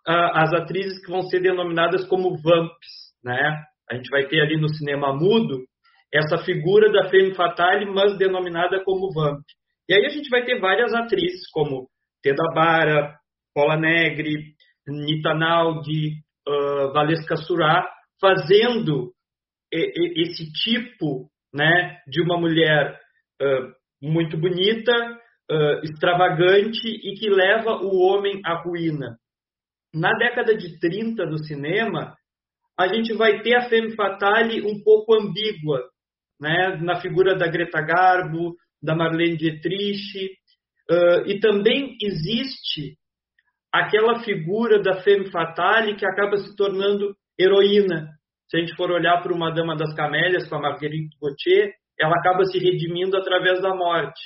[SPEAKER 4] uh, as atrizes que vão ser denominadas como vamps, né? A gente vai ter ali no cinema mudo essa figura da femme fatale, mas denominada como vamp. E aí a gente vai ter várias atrizes como Teda Bara, Paula Negri, Nita Naldi, uh, Valesca Surá, fazendo esse tipo né, de uma mulher uh, muito bonita, uh, extravagante e que leva o homem à ruína. Na década de 30 do cinema, a gente vai ter a femme fatale um pouco ambígua, né, na figura da Greta Garbo, da Marlene Dietrich, uh, e também existe aquela figura da femme fatale que acaba se tornando heroína. Se a gente for olhar para uma Dama das Camélias, com a Marguerite Gauthier, ela acaba se redimindo através da morte.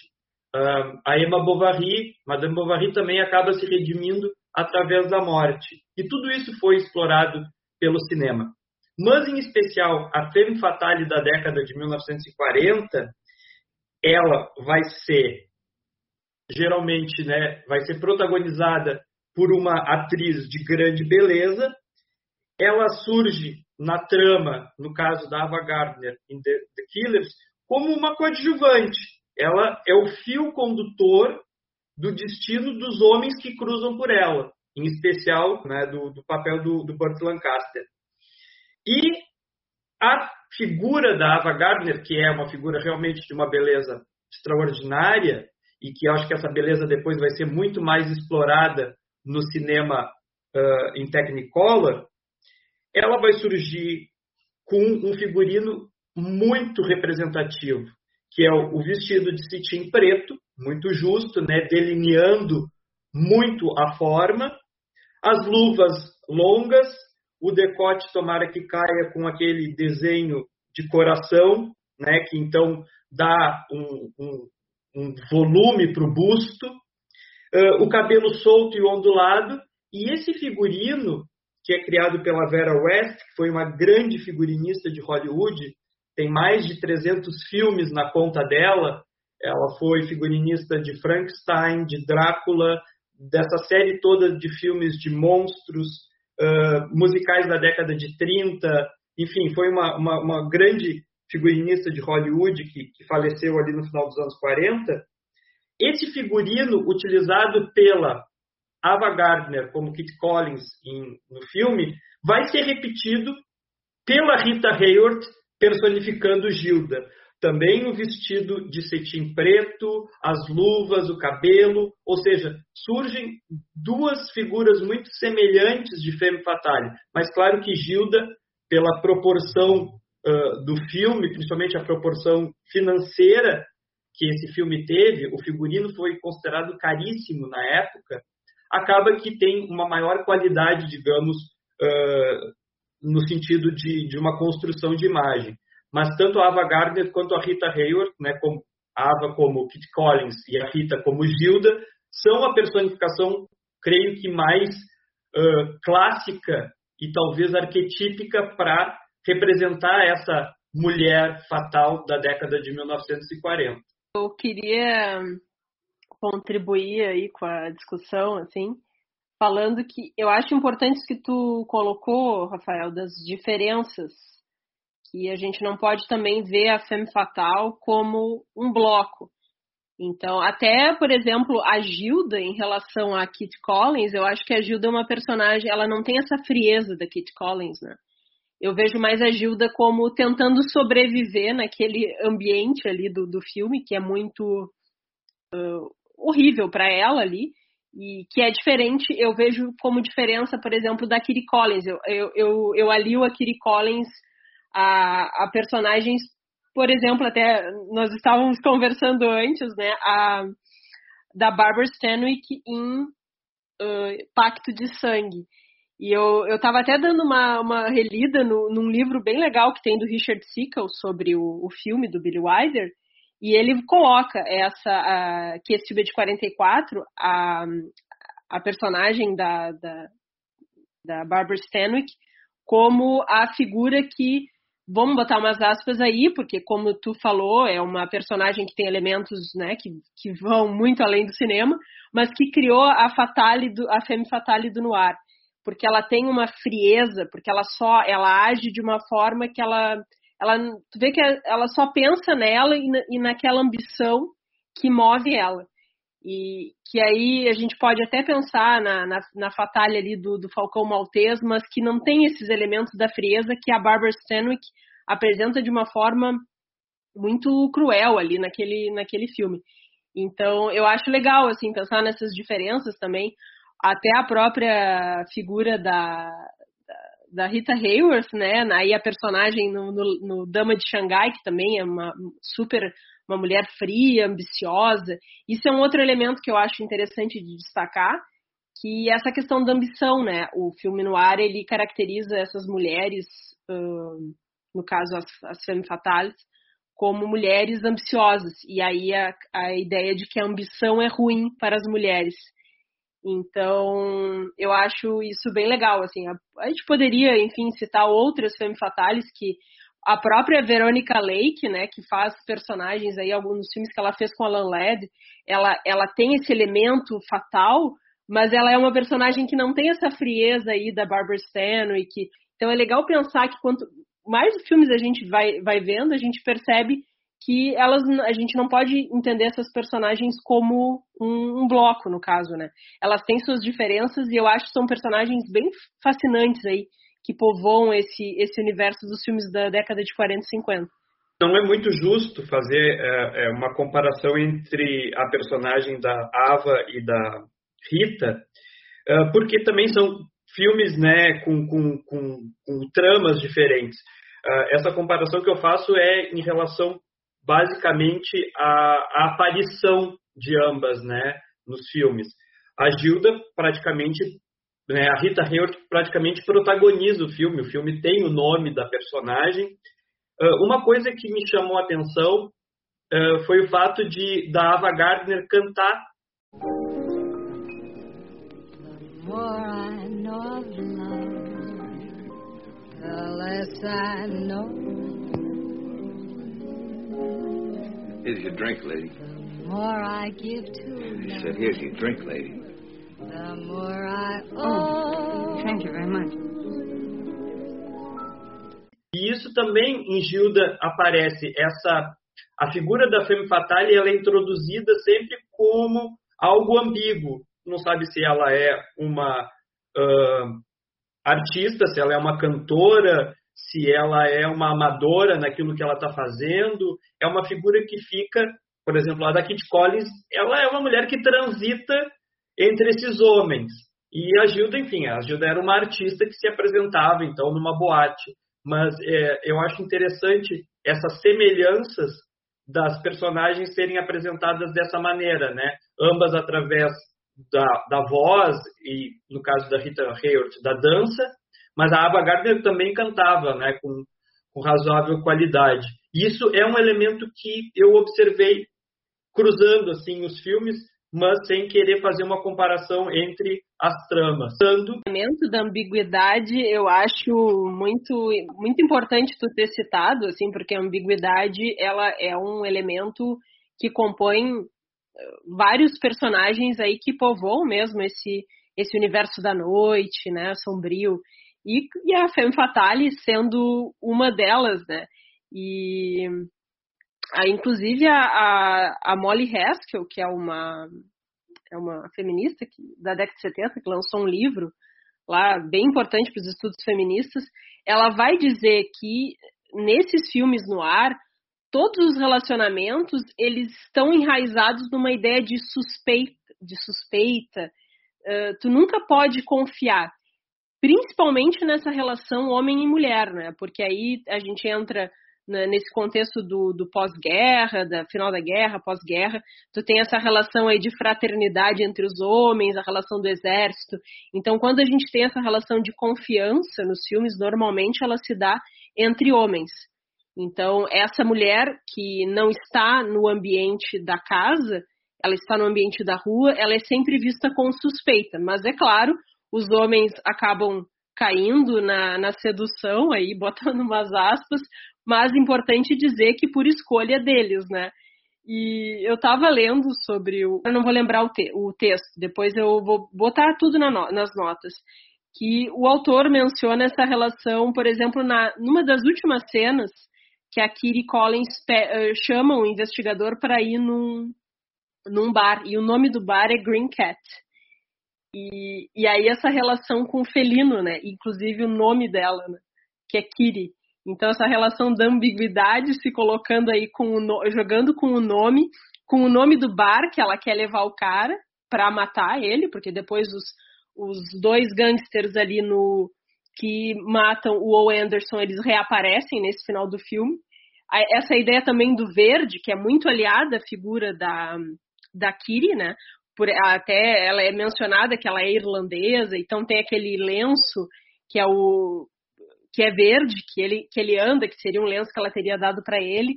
[SPEAKER 4] Uh, a Emma Bovary, Madame Bovary também acaba se redimindo através da morte. E tudo isso foi explorado pelo cinema. Mas, em especial, a Femme Fatale da década de 1940, ela vai ser, geralmente, né, vai ser protagonizada por uma atriz de grande beleza, ela surge na trama, no caso da Ava Gardner em The, The Killers, como uma coadjuvante. ela é o fio condutor do destino dos homens que cruzam por ela, em especial né, do, do, papel do, do Burt Lancaster. E a figura da Ava Gardner, que é uma figura realmente de uma beleza extraordinária, e que acho que essa beleza depois vai ser muito mais explorada no cinema uh, em Technicolor, ela vai surgir com um figurino muito representativo, que é o vestido de cetim preto, muito justo, né, delineando muito a forma, as luvas longas, o decote tomara que caia com aquele desenho de coração, né, que então dá um, um, um volume para o busto, uh, o cabelo solto e ondulado, e esse figurino, que é criado pela Vera West, que foi uma grande figurinista de Hollywood, tem mais de 300 filmes na conta dela. Ela foi figurinista de Frankenstein, de Drácula, dessa série toda de filmes de monstros, uh, musicais da década de 30. Enfim, foi uma, uma, uma grande figurinista de Hollywood que, que, faleceu ali no final dos anos 40. Esse figurino utilizado pela Ava Gardner como Kit Collins em, no filme vai ser repetido pela Rita Hayworth personificando Gilda. Também o vestido de cetim preto, as luvas, o cabelo, ou seja, surgem duas figuras muito semelhantes de Femme Fatale. Mas claro que Gilda, pela proporção uh, do filme, principalmente a proporção financeira que esse filme teve, o figurino foi considerado caríssimo na época, acaba que tem uma maior qualidade, digamos, uh, no sentido de, de uma construção de imagem. Mas tanto a Ava Gardner quanto a Rita Hayworth, né, como a Ava como Kit Collins e a Rita como Gilda, são a personificação, creio que mais uh, clássica e talvez arquetípica para representar essa mulher fatal da década de 1940.
[SPEAKER 2] Eu queria contribuir aí com a discussão, assim, falando que eu acho importante que tu colocou, Rafael, das diferenças que a gente não pode também ver a Femme Fatal como um bloco. Então, até, por exemplo, a Gilda em relação a Kit Collins, eu acho que a Gilda é uma personagem, ela não tem essa frieza da Kit Collins, né? Eu vejo mais a Gilda como tentando sobreviver naquele ambiente ali do, do filme, que é muito uh, horrível para ela ali, e que é diferente, eu vejo como diferença, por exemplo, da Kiri Collins. Eu, eu, eu, eu alio a Kiri Collins a, a personagens, por exemplo, até nós estávamos conversando antes, né, a, da Barbara Stanwyck em uh, Pacto de Sangue. E eu, eu tava até dando uma, uma relida no, num livro bem legal que tem do Richard Sickles sobre o, o filme do Billy Wilder, e ele coloca essa, a, que esse de 44, a, a personagem da, da, da Barbara Stanwyck como a figura que, vamos botar umas aspas aí, porque como tu falou, é uma personagem que tem elementos né, que, que vão muito além do cinema, mas que criou a Fatale, do, a Femme Fatale do Noir, porque ela tem uma frieza, porque ela só, ela age de uma forma que ela ela, tu vê que ela só pensa nela e, na, e naquela ambição que move ela. E que aí a gente pode até pensar na, na, na fatalha ali do, do Falcão Maltês, mas que não tem esses elementos da frieza que a Barbara Stanwyck apresenta de uma forma muito cruel ali naquele, naquele filme. Então, eu acho legal, assim, pensar nessas diferenças também. Até a própria figura da, da Rita Hayworth, né? Aí a personagem no, no, no, Dama de Xangai, que também é uma super uma mulher fria, ambiciosa. Isso é um outro elemento que eu acho interessante de destacar, que é essa questão da ambição, né? O filme no ar ele caracteriza essas mulheres, uh, no caso as, as femme fatales, como mulheres ambiciosas. E aí a, a ideia de que a ambição é ruim para as mulheres. Então, eu acho isso bem legal, assim. A, a gente poderia, enfim, citar outras femme fatales que a própria Veronica Lake, né, que faz personagens aí, alguns filmes que ela fez com Alan Ladd, ela, ela tem esse elemento fatal, mas ela é uma personagem que não tem essa frieza aí da Barbara Stanwyck. Então é legal pensar que quanto mais filmes a gente vai, vai vendo, a gente percebe que elas a gente não pode entender essas personagens como um, um, bloco no caso, né? Elas têm suas diferenças e eu acho que são personagens bem fascinantes aí que povoam esse esse universo dos filmes da década de 40 e 50.
[SPEAKER 4] Não é muito justo fazer é, uma comparação entre a personagem da Ava e da Rita, é, porque também são filmes né, com, com, com, com tramas diferentes. É, essa comparação que eu faço é em relação basicamente à, à aparição de ambas né, nos filmes. A Gilda praticamente, né, a Rita Hayworth praticamente protagoniza o filme. O filme tem o nome da personagem. Uh, uma coisa que me chamou a atenção uh, foi o fato de da Ava Gardner cantar.
[SPEAKER 5] Here's your drink, lady.
[SPEAKER 6] The more I give to
[SPEAKER 5] He said, here's your drink, lady.
[SPEAKER 6] The more I oh,
[SPEAKER 7] thank you very much.
[SPEAKER 4] E isso também em Gilda aparece essa a figura da femme fatale ela é introduzida sempre como algo ambíguo. Não sabe se ela é uma uh, artista, se ela é uma cantora, se ela é uma amadora naquilo que ela está fazendo. É uma figura que fica, por exemplo, a da Kit Collins, ela é uma mulher que transita entre esses homens. E a Gilda, enfim, a Gilda era uma artista que se apresentava, então, numa boate. Mas é, eu acho interessante essas semelhanças das personagens serem apresentadas dessa maneira, né? Ambas através da, da voz e, no caso da Rita Hayworth, da dança, mas a Ava Gardner também cantava, né, com, com razoável qualidade. Isso é um elemento que eu observei cruzando assim os filmes, mas sem querer fazer uma comparação entre as tramas.
[SPEAKER 2] O elemento da ambiguidade eu acho muito muito importante tu ter citado, assim, porque a ambiguidade ela é um elemento que compõe eh, vários personagens aí que povoam mesmo esse esse universo da noite, né, sombrio. E, e a Femme Fatale sendo uma delas, né? E a, inclusive a, a, a, Molly Haskell, que é uma, é uma feminista que, da década de 70, que lançou um livro lá bem importante para os estudos feministas, ela vai dizer que nesses filmes no ar, todos os relacionamentos eles estão enraizados numa ideia de suspeita, de suspeita. Uh, tu nunca pode confiar principalmente nessa relação homem e mulher, né? Porque aí a gente entra né, nesse contexto do, do pós-guerra, da final da guerra, pós-guerra, tu tem essa relação aí de fraternidade entre os homens, a relação do exército. Então, quando a gente tem essa relação de confiança nos filmes, normalmente ela se dá entre homens. Então, essa mulher que não está no ambiente da casa, ela está no ambiente da rua, ela é sempre vista com suspeita. Mas é claro, os homens acabam caindo na, na sedução, aí botando umas aspas, mas importante dizer que por escolha deles, né? E eu estava lendo sobre o. Eu não vou lembrar o, te, o texto, depois eu vou botar tudo na nas notas. Que o autor menciona essa relação, por exemplo, na, numa das últimas cenas, que a Kiri Collins pe, uh, chama o investigador para ir num, num bar, e o nome do bar é Green Cat. E, e aí essa relação com o felino, né? Inclusive o nome dela, né? que é Kiri. Então essa relação da ambiguidade se colocando aí com o jogando com o nome, com o nome do bar que ela quer levar o cara para matar ele, porque depois os, os dois gangsters ali no que matam o Owen Anderson, eles reaparecem nesse final do filme. Essa ideia também do verde, que é muito aliada à figura da, da Kiri, né? Por, até ela é mencionada que ela é irlandesa, então tem aquele lenço que é o que é verde, que ele que ele anda, que seria um lenço que ela teria dado para ele.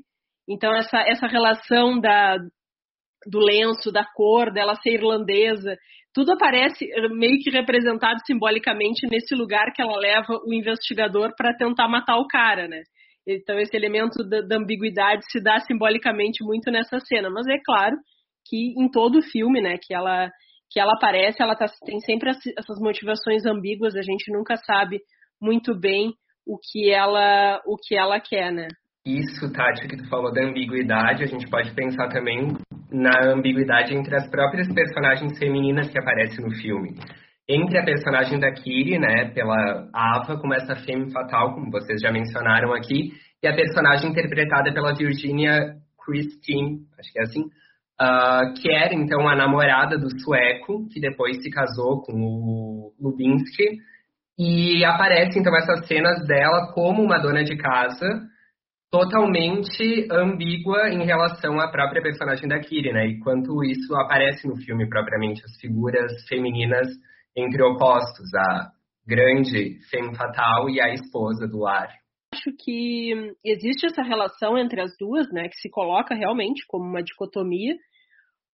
[SPEAKER 2] Então essa essa relação da do lenço, da cor, dela ser irlandesa, tudo aparece meio que representado simbolicamente nesse lugar que ela leva o investigador para tentar matar o cara, né? Então esse elemento da, da ambiguidade se dá simbolicamente muito nessa cena, mas é claro que em todo o filme, né, que ela que ela aparece, ela tá, tem sempre essas motivações ambíguas, a gente nunca sabe muito bem o que ela o que ela quer, né?
[SPEAKER 3] isso, Tati, que tu falou da ambiguidade, a gente pode pensar também na ambiguidade entre as próprias personagens femininas que aparecem no filme. Entre a personagem da Kiri, né, pela Ava, como essa femme fatal, como vocês já mencionaram aqui, e a personagem interpretada pela Virginia Christine, acho que é assim, uh, que era então a namorada do sueco, que depois se casou com o Lubinsky, e aparece então essas cenas dela como uma dona de casa, totalmente ambígua em relação à própria personagem da Kiri, né? E quanto isso aparece no filme propriamente, as figuras femininas entre opostos, a grande femme fatal e a esposa do lar.
[SPEAKER 2] Acho que existe essa relação entre as duas, né, que se coloca realmente como uma dicotomia,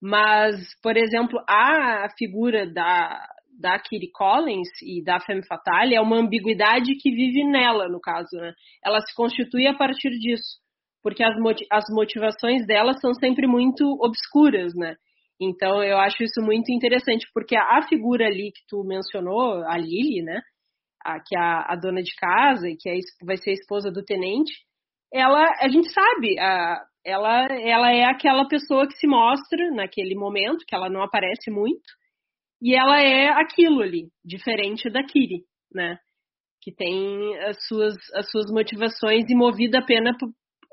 [SPEAKER 2] mas, por exemplo, a figura da, da Kiri Collins e da Femme Fatale é uma ambiguidade que vive nela, no caso, né? Ela se constitui a partir disso, porque as, as motivações dela são sempre muito obscuras, né? Então eu acho isso muito interessante, porque a figura ali que tu mencionou, a Lily, né? A, que é a, a dona de casa e que é, vai ser a esposa do tenente, ela, a gente sabe, a, ela, ela é aquela pessoa que se mostra naquele momento, que ela não aparece muito, e ela é aquilo ali, diferente da Kiri, né? Que tem as suas, as suas motivações e movida apenas,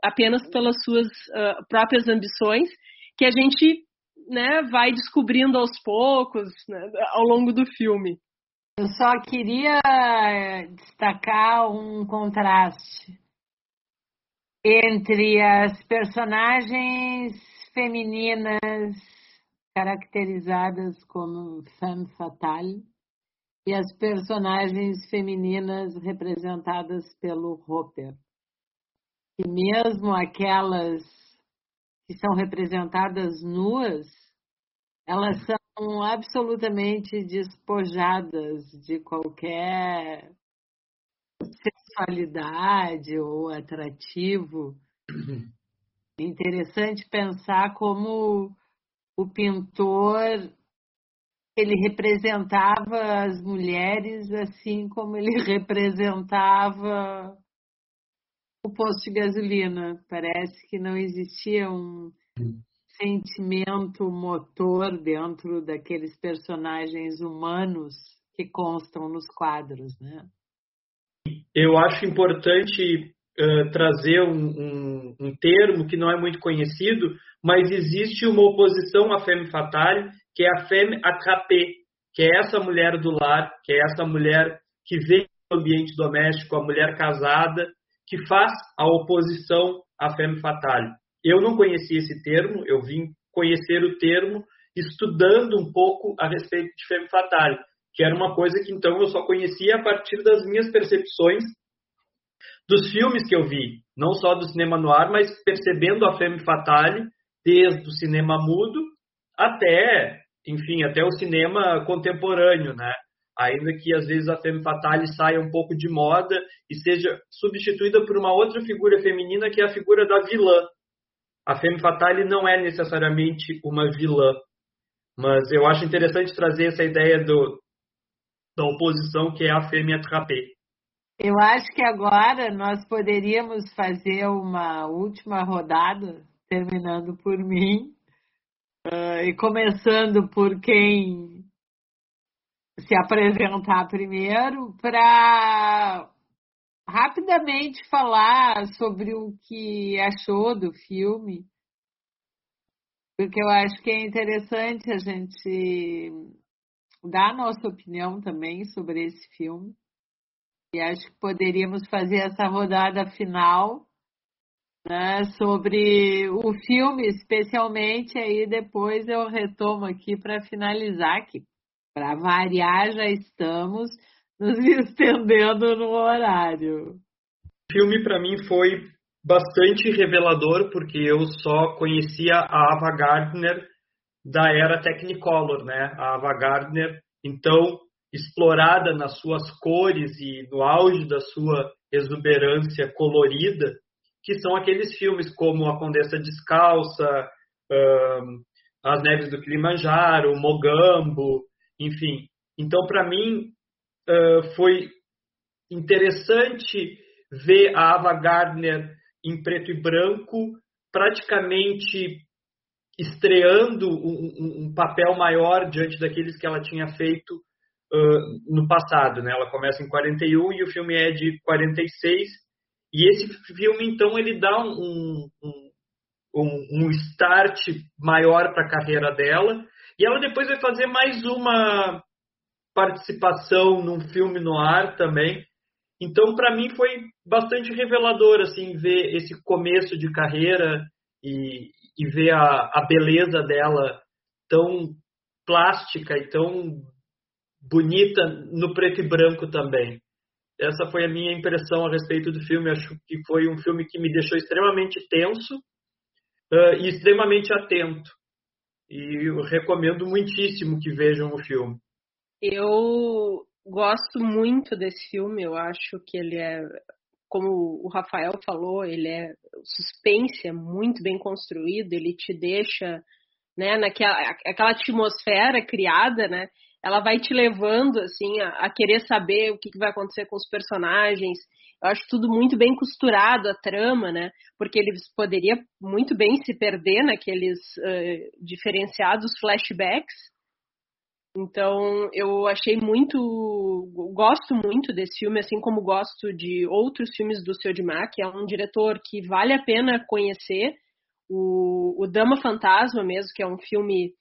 [SPEAKER 2] apenas pelas suas uh, próprias ambições, que a gente né, vai descobrindo aos poucos né, ao longo do filme.
[SPEAKER 1] Eu só queria eh, destacar um contraste entre as personagens femininas caracterizadas como femme fatale e as personagens femininas representadas pelo Hopper. E mesmo aquelas que são representadas nuas, elas são absolutamente despojadas de qualquer sexualidade ou atrativo. Uhum. Interessante pensar como o pintor ele representava as mulheres assim como ele representava o posto de gasolina. Parece que não existia um sentimento motor dentro daqueles personagens humanos que constam nos quadros, né?
[SPEAKER 4] Eu acho importante uh, trazer um, um, um termo que não é muito conhecido, mas existe uma oposição à femme fatale, que é a femme attrapée, que é essa mulher do lar, que é essa mulher que vem do ambiente doméstico, a mulher casada, que faz a oposição à femme fatale. Eu não conhecia esse termo, eu vim conhecer o termo estudando um pouco a respeito de femme fatale, que era uma coisa que então eu só conhecia a partir das minhas percepções dos filmes que eu vi, não só do cinema noir, mas percebendo a femme fatale desde o cinema mudo até, enfim, até o cinema contemporâneo, né? Ainda que às vezes a femme fatale saia um pouco de moda e seja substituída por uma outra figura feminina que é a figura da vilã. A femme fatale não é necessariamente uma vilã, mas eu acho interessante trazer essa ideia do, da oposição que é a femme attrapée.
[SPEAKER 1] Eu acho que agora nós poderíamos fazer uma última rodada terminando por mim uh, e começando por quem se apresentar primeiro, para rapidamente falar sobre o que achou do filme, porque eu acho que é interessante a gente dar a nossa opinião também sobre esse filme. E acho que poderíamos fazer essa rodada final né, sobre o filme, especialmente, aí depois eu retomo aqui para finalizar, que para variar já estamos nos estendendo no horário.
[SPEAKER 4] O filme para mim foi bastante revelador, porque eu só conhecia a Ava Gardner da era Technicolor, né? A Ava Gardner, então, explorada nas suas cores e no auge da sua exuberância colorida, que são aqueles filmes como A Condessa Descalça, um, As Neves do Kilimanjaro, Mogambo, enfim. Então, para mim, uh, foi interessante ver a Ava Gardner em preto e branco, praticamente estreando um, um, papel maior diante daqueles que ela tinha feito uh, no passado. Né? Ela começa em 41 e o filme é de 46. E esse filme, então, ele dá um, um, um start maior para a carreira dela. E ela depois vai fazer mais uma participação num filme no ar também. Então, para mim, foi bastante revelador assim ver esse começo de carreira e, e ver a, a beleza dela tão plástica e tão bonita no preto e branco também. Essa foi a minha impressão a respeito do filme. Acho que foi um filme que me deixou extremamente tenso uh, e extremamente atento. E eu recomendo muitíssimo que vejam o filme.
[SPEAKER 2] Eu gosto muito desse filme. Eu acho que ele é, como o Rafael falou, ele é suspense, é muito bem construído. Ele te deixa, né, naquela aquela atmosfera criada, né? Ela vai te levando assim a, a querer saber o que, que vai acontecer com os personagens eu acho tudo muito bem costurado, a trama, né? Porque ele poderia muito bem se perder naqueles uh, diferenciados flashbacks. Então, eu achei muito. Gosto muito desse filme, assim como gosto de outros filmes do. Mack. É um diretor que vale a pena conhecer. O, o Dama Fantasma, mesmo, que é um filme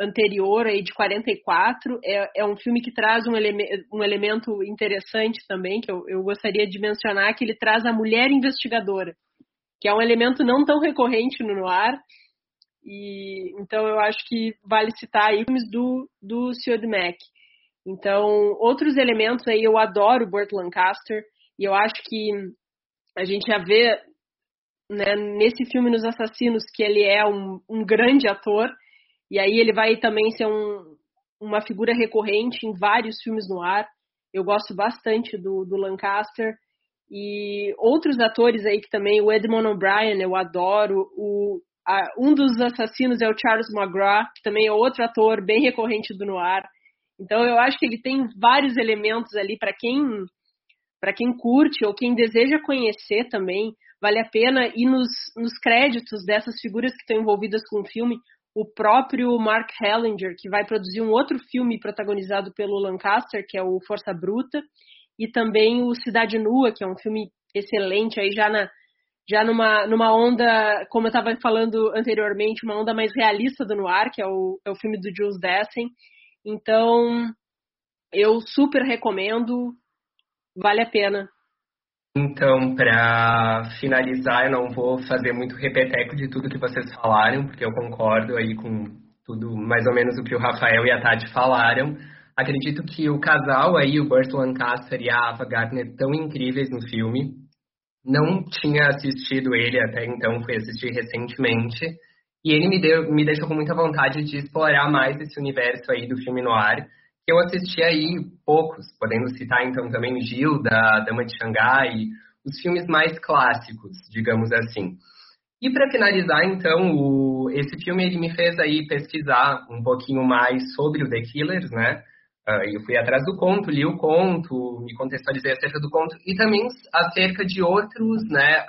[SPEAKER 2] anterior aí de 44 é, é um filme que traz um, eleme um elemento interessante também que eu, eu gostaria de mencionar que ele traz a mulher investigadora que é um elemento não tão recorrente no noir e então eu acho que vale citar filmes do do Sr. Mac então outros elementos aí eu adoro Burt Lancaster e eu acho que a gente já vê né, nesse filme nos assassinos que ele é um, um grande ator e aí ele vai também ser um, uma figura recorrente em vários filmes no ar. Eu gosto bastante do, do Lancaster. E outros atores aí que também, o Edmond O'Brien, eu adoro. O, um dos assassinos é o Charles McGraw, que também é outro ator bem recorrente do noir. Então eu acho que ele tem vários elementos ali para quem para quem curte ou quem deseja conhecer também, vale a pena ir nos, nos créditos dessas figuras que estão envolvidas com o filme, o próprio Mark Hellinger, que vai produzir um outro filme protagonizado pelo Lancaster, que é o Força Bruta, e também o Cidade Nua, que é um filme excelente aí já na já numa, numa onda, como eu estava falando anteriormente, uma onda mais realista do noir, que é o, é o filme do Jules Dessen. Então, eu super recomendo, vale a pena.
[SPEAKER 3] Então, para finalizar, eu não vou fazer muito repeteco de tudo que vocês falaram, porque eu concordo aí com tudo, mais ou menos o que o Rafael e a Tati falaram. Acredito que o casal aí, o Burt Lancaster e a Ava Gardner, tão incríveis no filme. Não tinha assistido ele até então, fui assistir recentemente. E ele me, deu, me deixou com muita vontade de explorar mais esse universo aí do filme no ar eu assisti aí poucos, podendo citar então também Gil, da Dama de Xangai, os filmes mais clássicos, digamos assim. E para finalizar, então, o, esse filme ele me fez aí pesquisar um pouquinho mais sobre o The Killers, né? Uh, eu fui atrás do conto, li o conto, me contextualizei acerca do conto e também acerca de outros, né?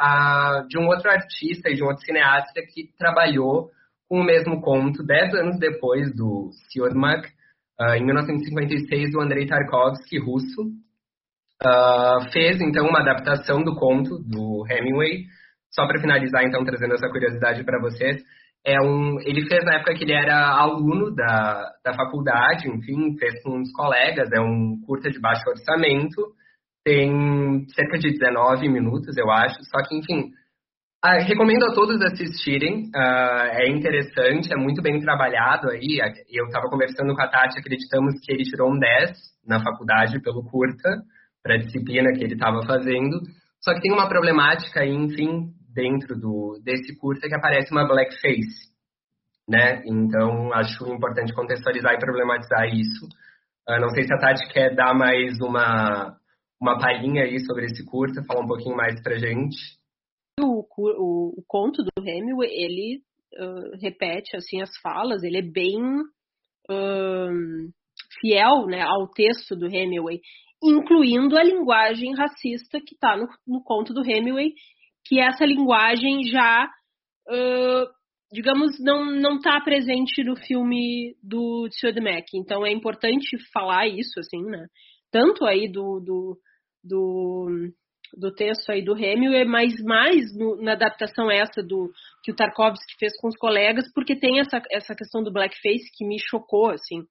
[SPEAKER 3] De um outro artista e de um outro cineasta que trabalhou com o mesmo conto dez anos depois do Siodmak, uh, em 1956, o Andrei Tarkovsky, russo, uh, fez então uma adaptação do conto do Hemingway. Só para finalizar, então, trazendo essa curiosidade para vocês, é um, ele fez na época que ele era aluno da, da faculdade, enfim, fez com uns colegas, é um curta de baixo orçamento, tem cerca de 19 minutos, eu acho, só que, enfim, ah, recomendo a todos assistirem, uh, é interessante, é muito bem trabalhado aí. Eu estava conversando com a Tati, acreditamos que ele tirou um 10 na faculdade pelo curta, para a disciplina que ele estava fazendo. Só que tem uma problemática aí, enfim, dentro do, desse curta que aparece uma blackface, né? Então, acho importante contextualizar e problematizar isso. Uh, não sei se a Tati quer dar mais uma, uma palhinha aí sobre esse curta, falar um pouquinho mais pra gente
[SPEAKER 2] o, o, o conto do Hemingway, ele uh, repete assim as falas, ele é bem uh, fiel né, ao texto do Hemingway, incluindo a linguagem racista que está no, no conto do Hemingway, que essa linguagem já, uh, digamos, não está presente no filme do de Mac. Então é importante falar isso, assim, né? Tanto aí do, do, do, do texto aí do Hemingway, mas mais no, na adaptação essa do que o Tarkovsky fez com os colegas, porque tem essa, essa questão do blackface que me chocou, assim.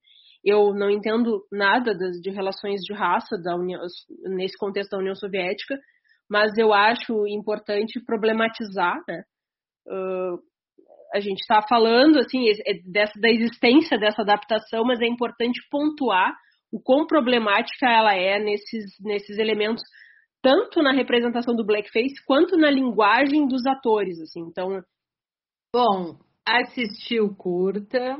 [SPEAKER 2] Eu não entendo nada das, de relações de raça da União, nesse contexto da União Soviética, mas eu acho importante problematizar, né? Uh, a gente está falando assim é dessa, da existência dessa adaptação, mas é importante pontuar o quão problemática ela é nesses, nesses elementos, tanto na representação do blackface quanto na linguagem dos atores, assim. Então,
[SPEAKER 1] bom, assisti o curta,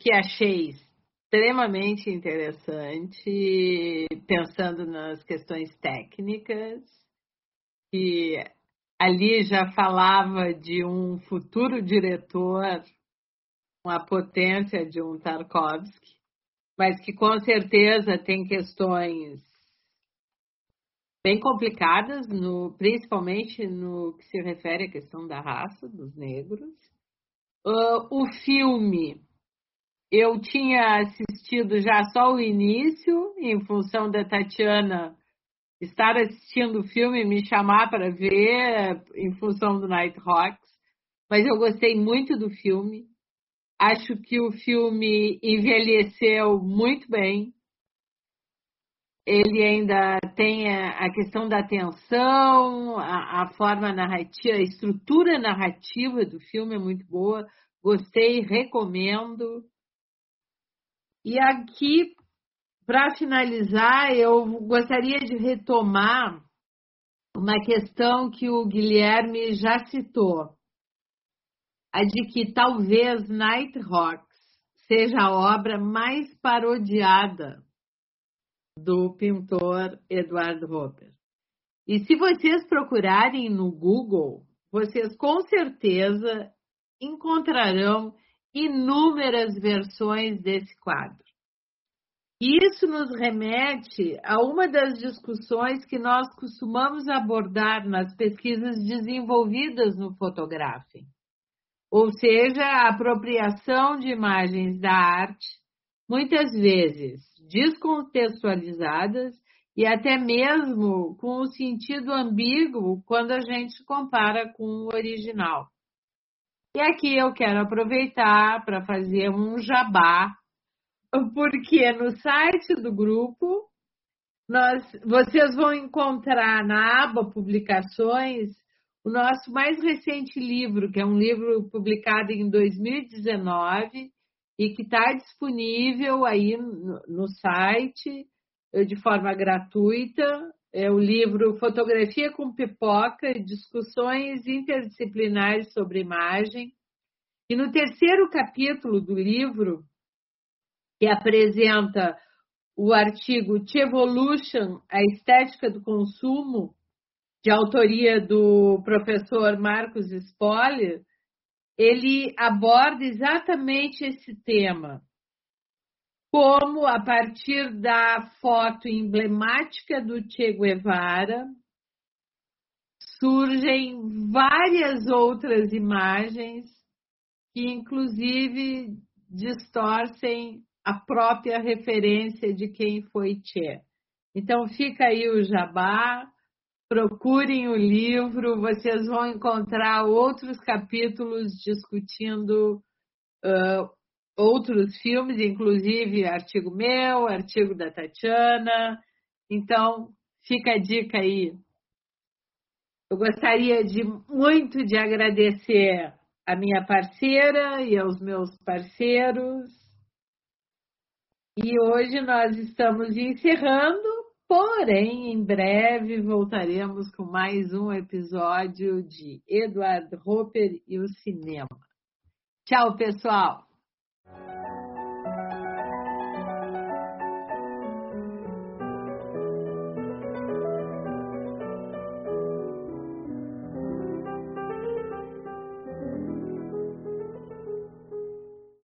[SPEAKER 1] que achei extremamente interessante, pensando nas questões técnicas, que ali já falava de um futuro diretor com a potência de um Tarkovsky, mas que com certeza tem questões bem complicadas, no, principalmente no que se refere à questão da raça dos negros. Uh, o filme eu tinha assistido já só o início, em função da Tatiana estar assistindo o filme me chamar para ver, em função do Night Rocks. Mas eu gostei muito do filme. Acho que o filme envelheceu muito bem. Ele ainda tem a questão da atenção, a, a forma narrativa, a estrutura narrativa do filme é muito boa. Gostei, recomendo. E aqui, para finalizar, eu gostaria de retomar uma questão que o Guilherme já citou, a de que talvez Night Rocks seja a obra mais parodiada do pintor Edward Hopper. E se vocês procurarem no Google, vocês com certeza encontrarão inúmeras versões desse quadro. Isso nos remete a uma das discussões que nós costumamos abordar nas pesquisas desenvolvidas no Fotografem, ou seja, a apropriação de imagens da arte, muitas vezes descontextualizadas e até mesmo com um sentido ambíguo quando a gente compara com o original. E aqui eu quero aproveitar para fazer um jabá, porque no site do grupo nós, vocês vão encontrar na aba publicações o nosso mais recente livro, que é um livro publicado em 2019 e que está disponível aí no, no site eh, de forma gratuita é o livro Fotografia com Pipoca, discussões interdisciplinares sobre imagem. E no terceiro capítulo do livro, que apresenta o artigo Evolution, a estética do consumo, de autoria do professor Marcos Spoller, ele aborda exatamente esse tema como a partir da foto emblemática do Che Guevara surgem várias outras imagens que inclusive distorcem a própria referência de quem foi Che. Então fica aí o jabá, procurem o livro, vocês vão encontrar outros capítulos discutindo uh, outros filmes, inclusive artigo meu, artigo da Tatiana. Então, fica a dica aí. Eu gostaria de muito de agradecer a minha parceira e aos meus parceiros. E hoje nós estamos encerrando, porém, em breve voltaremos com mais um episódio de Edward Hopper e o cinema. Tchau, pessoal!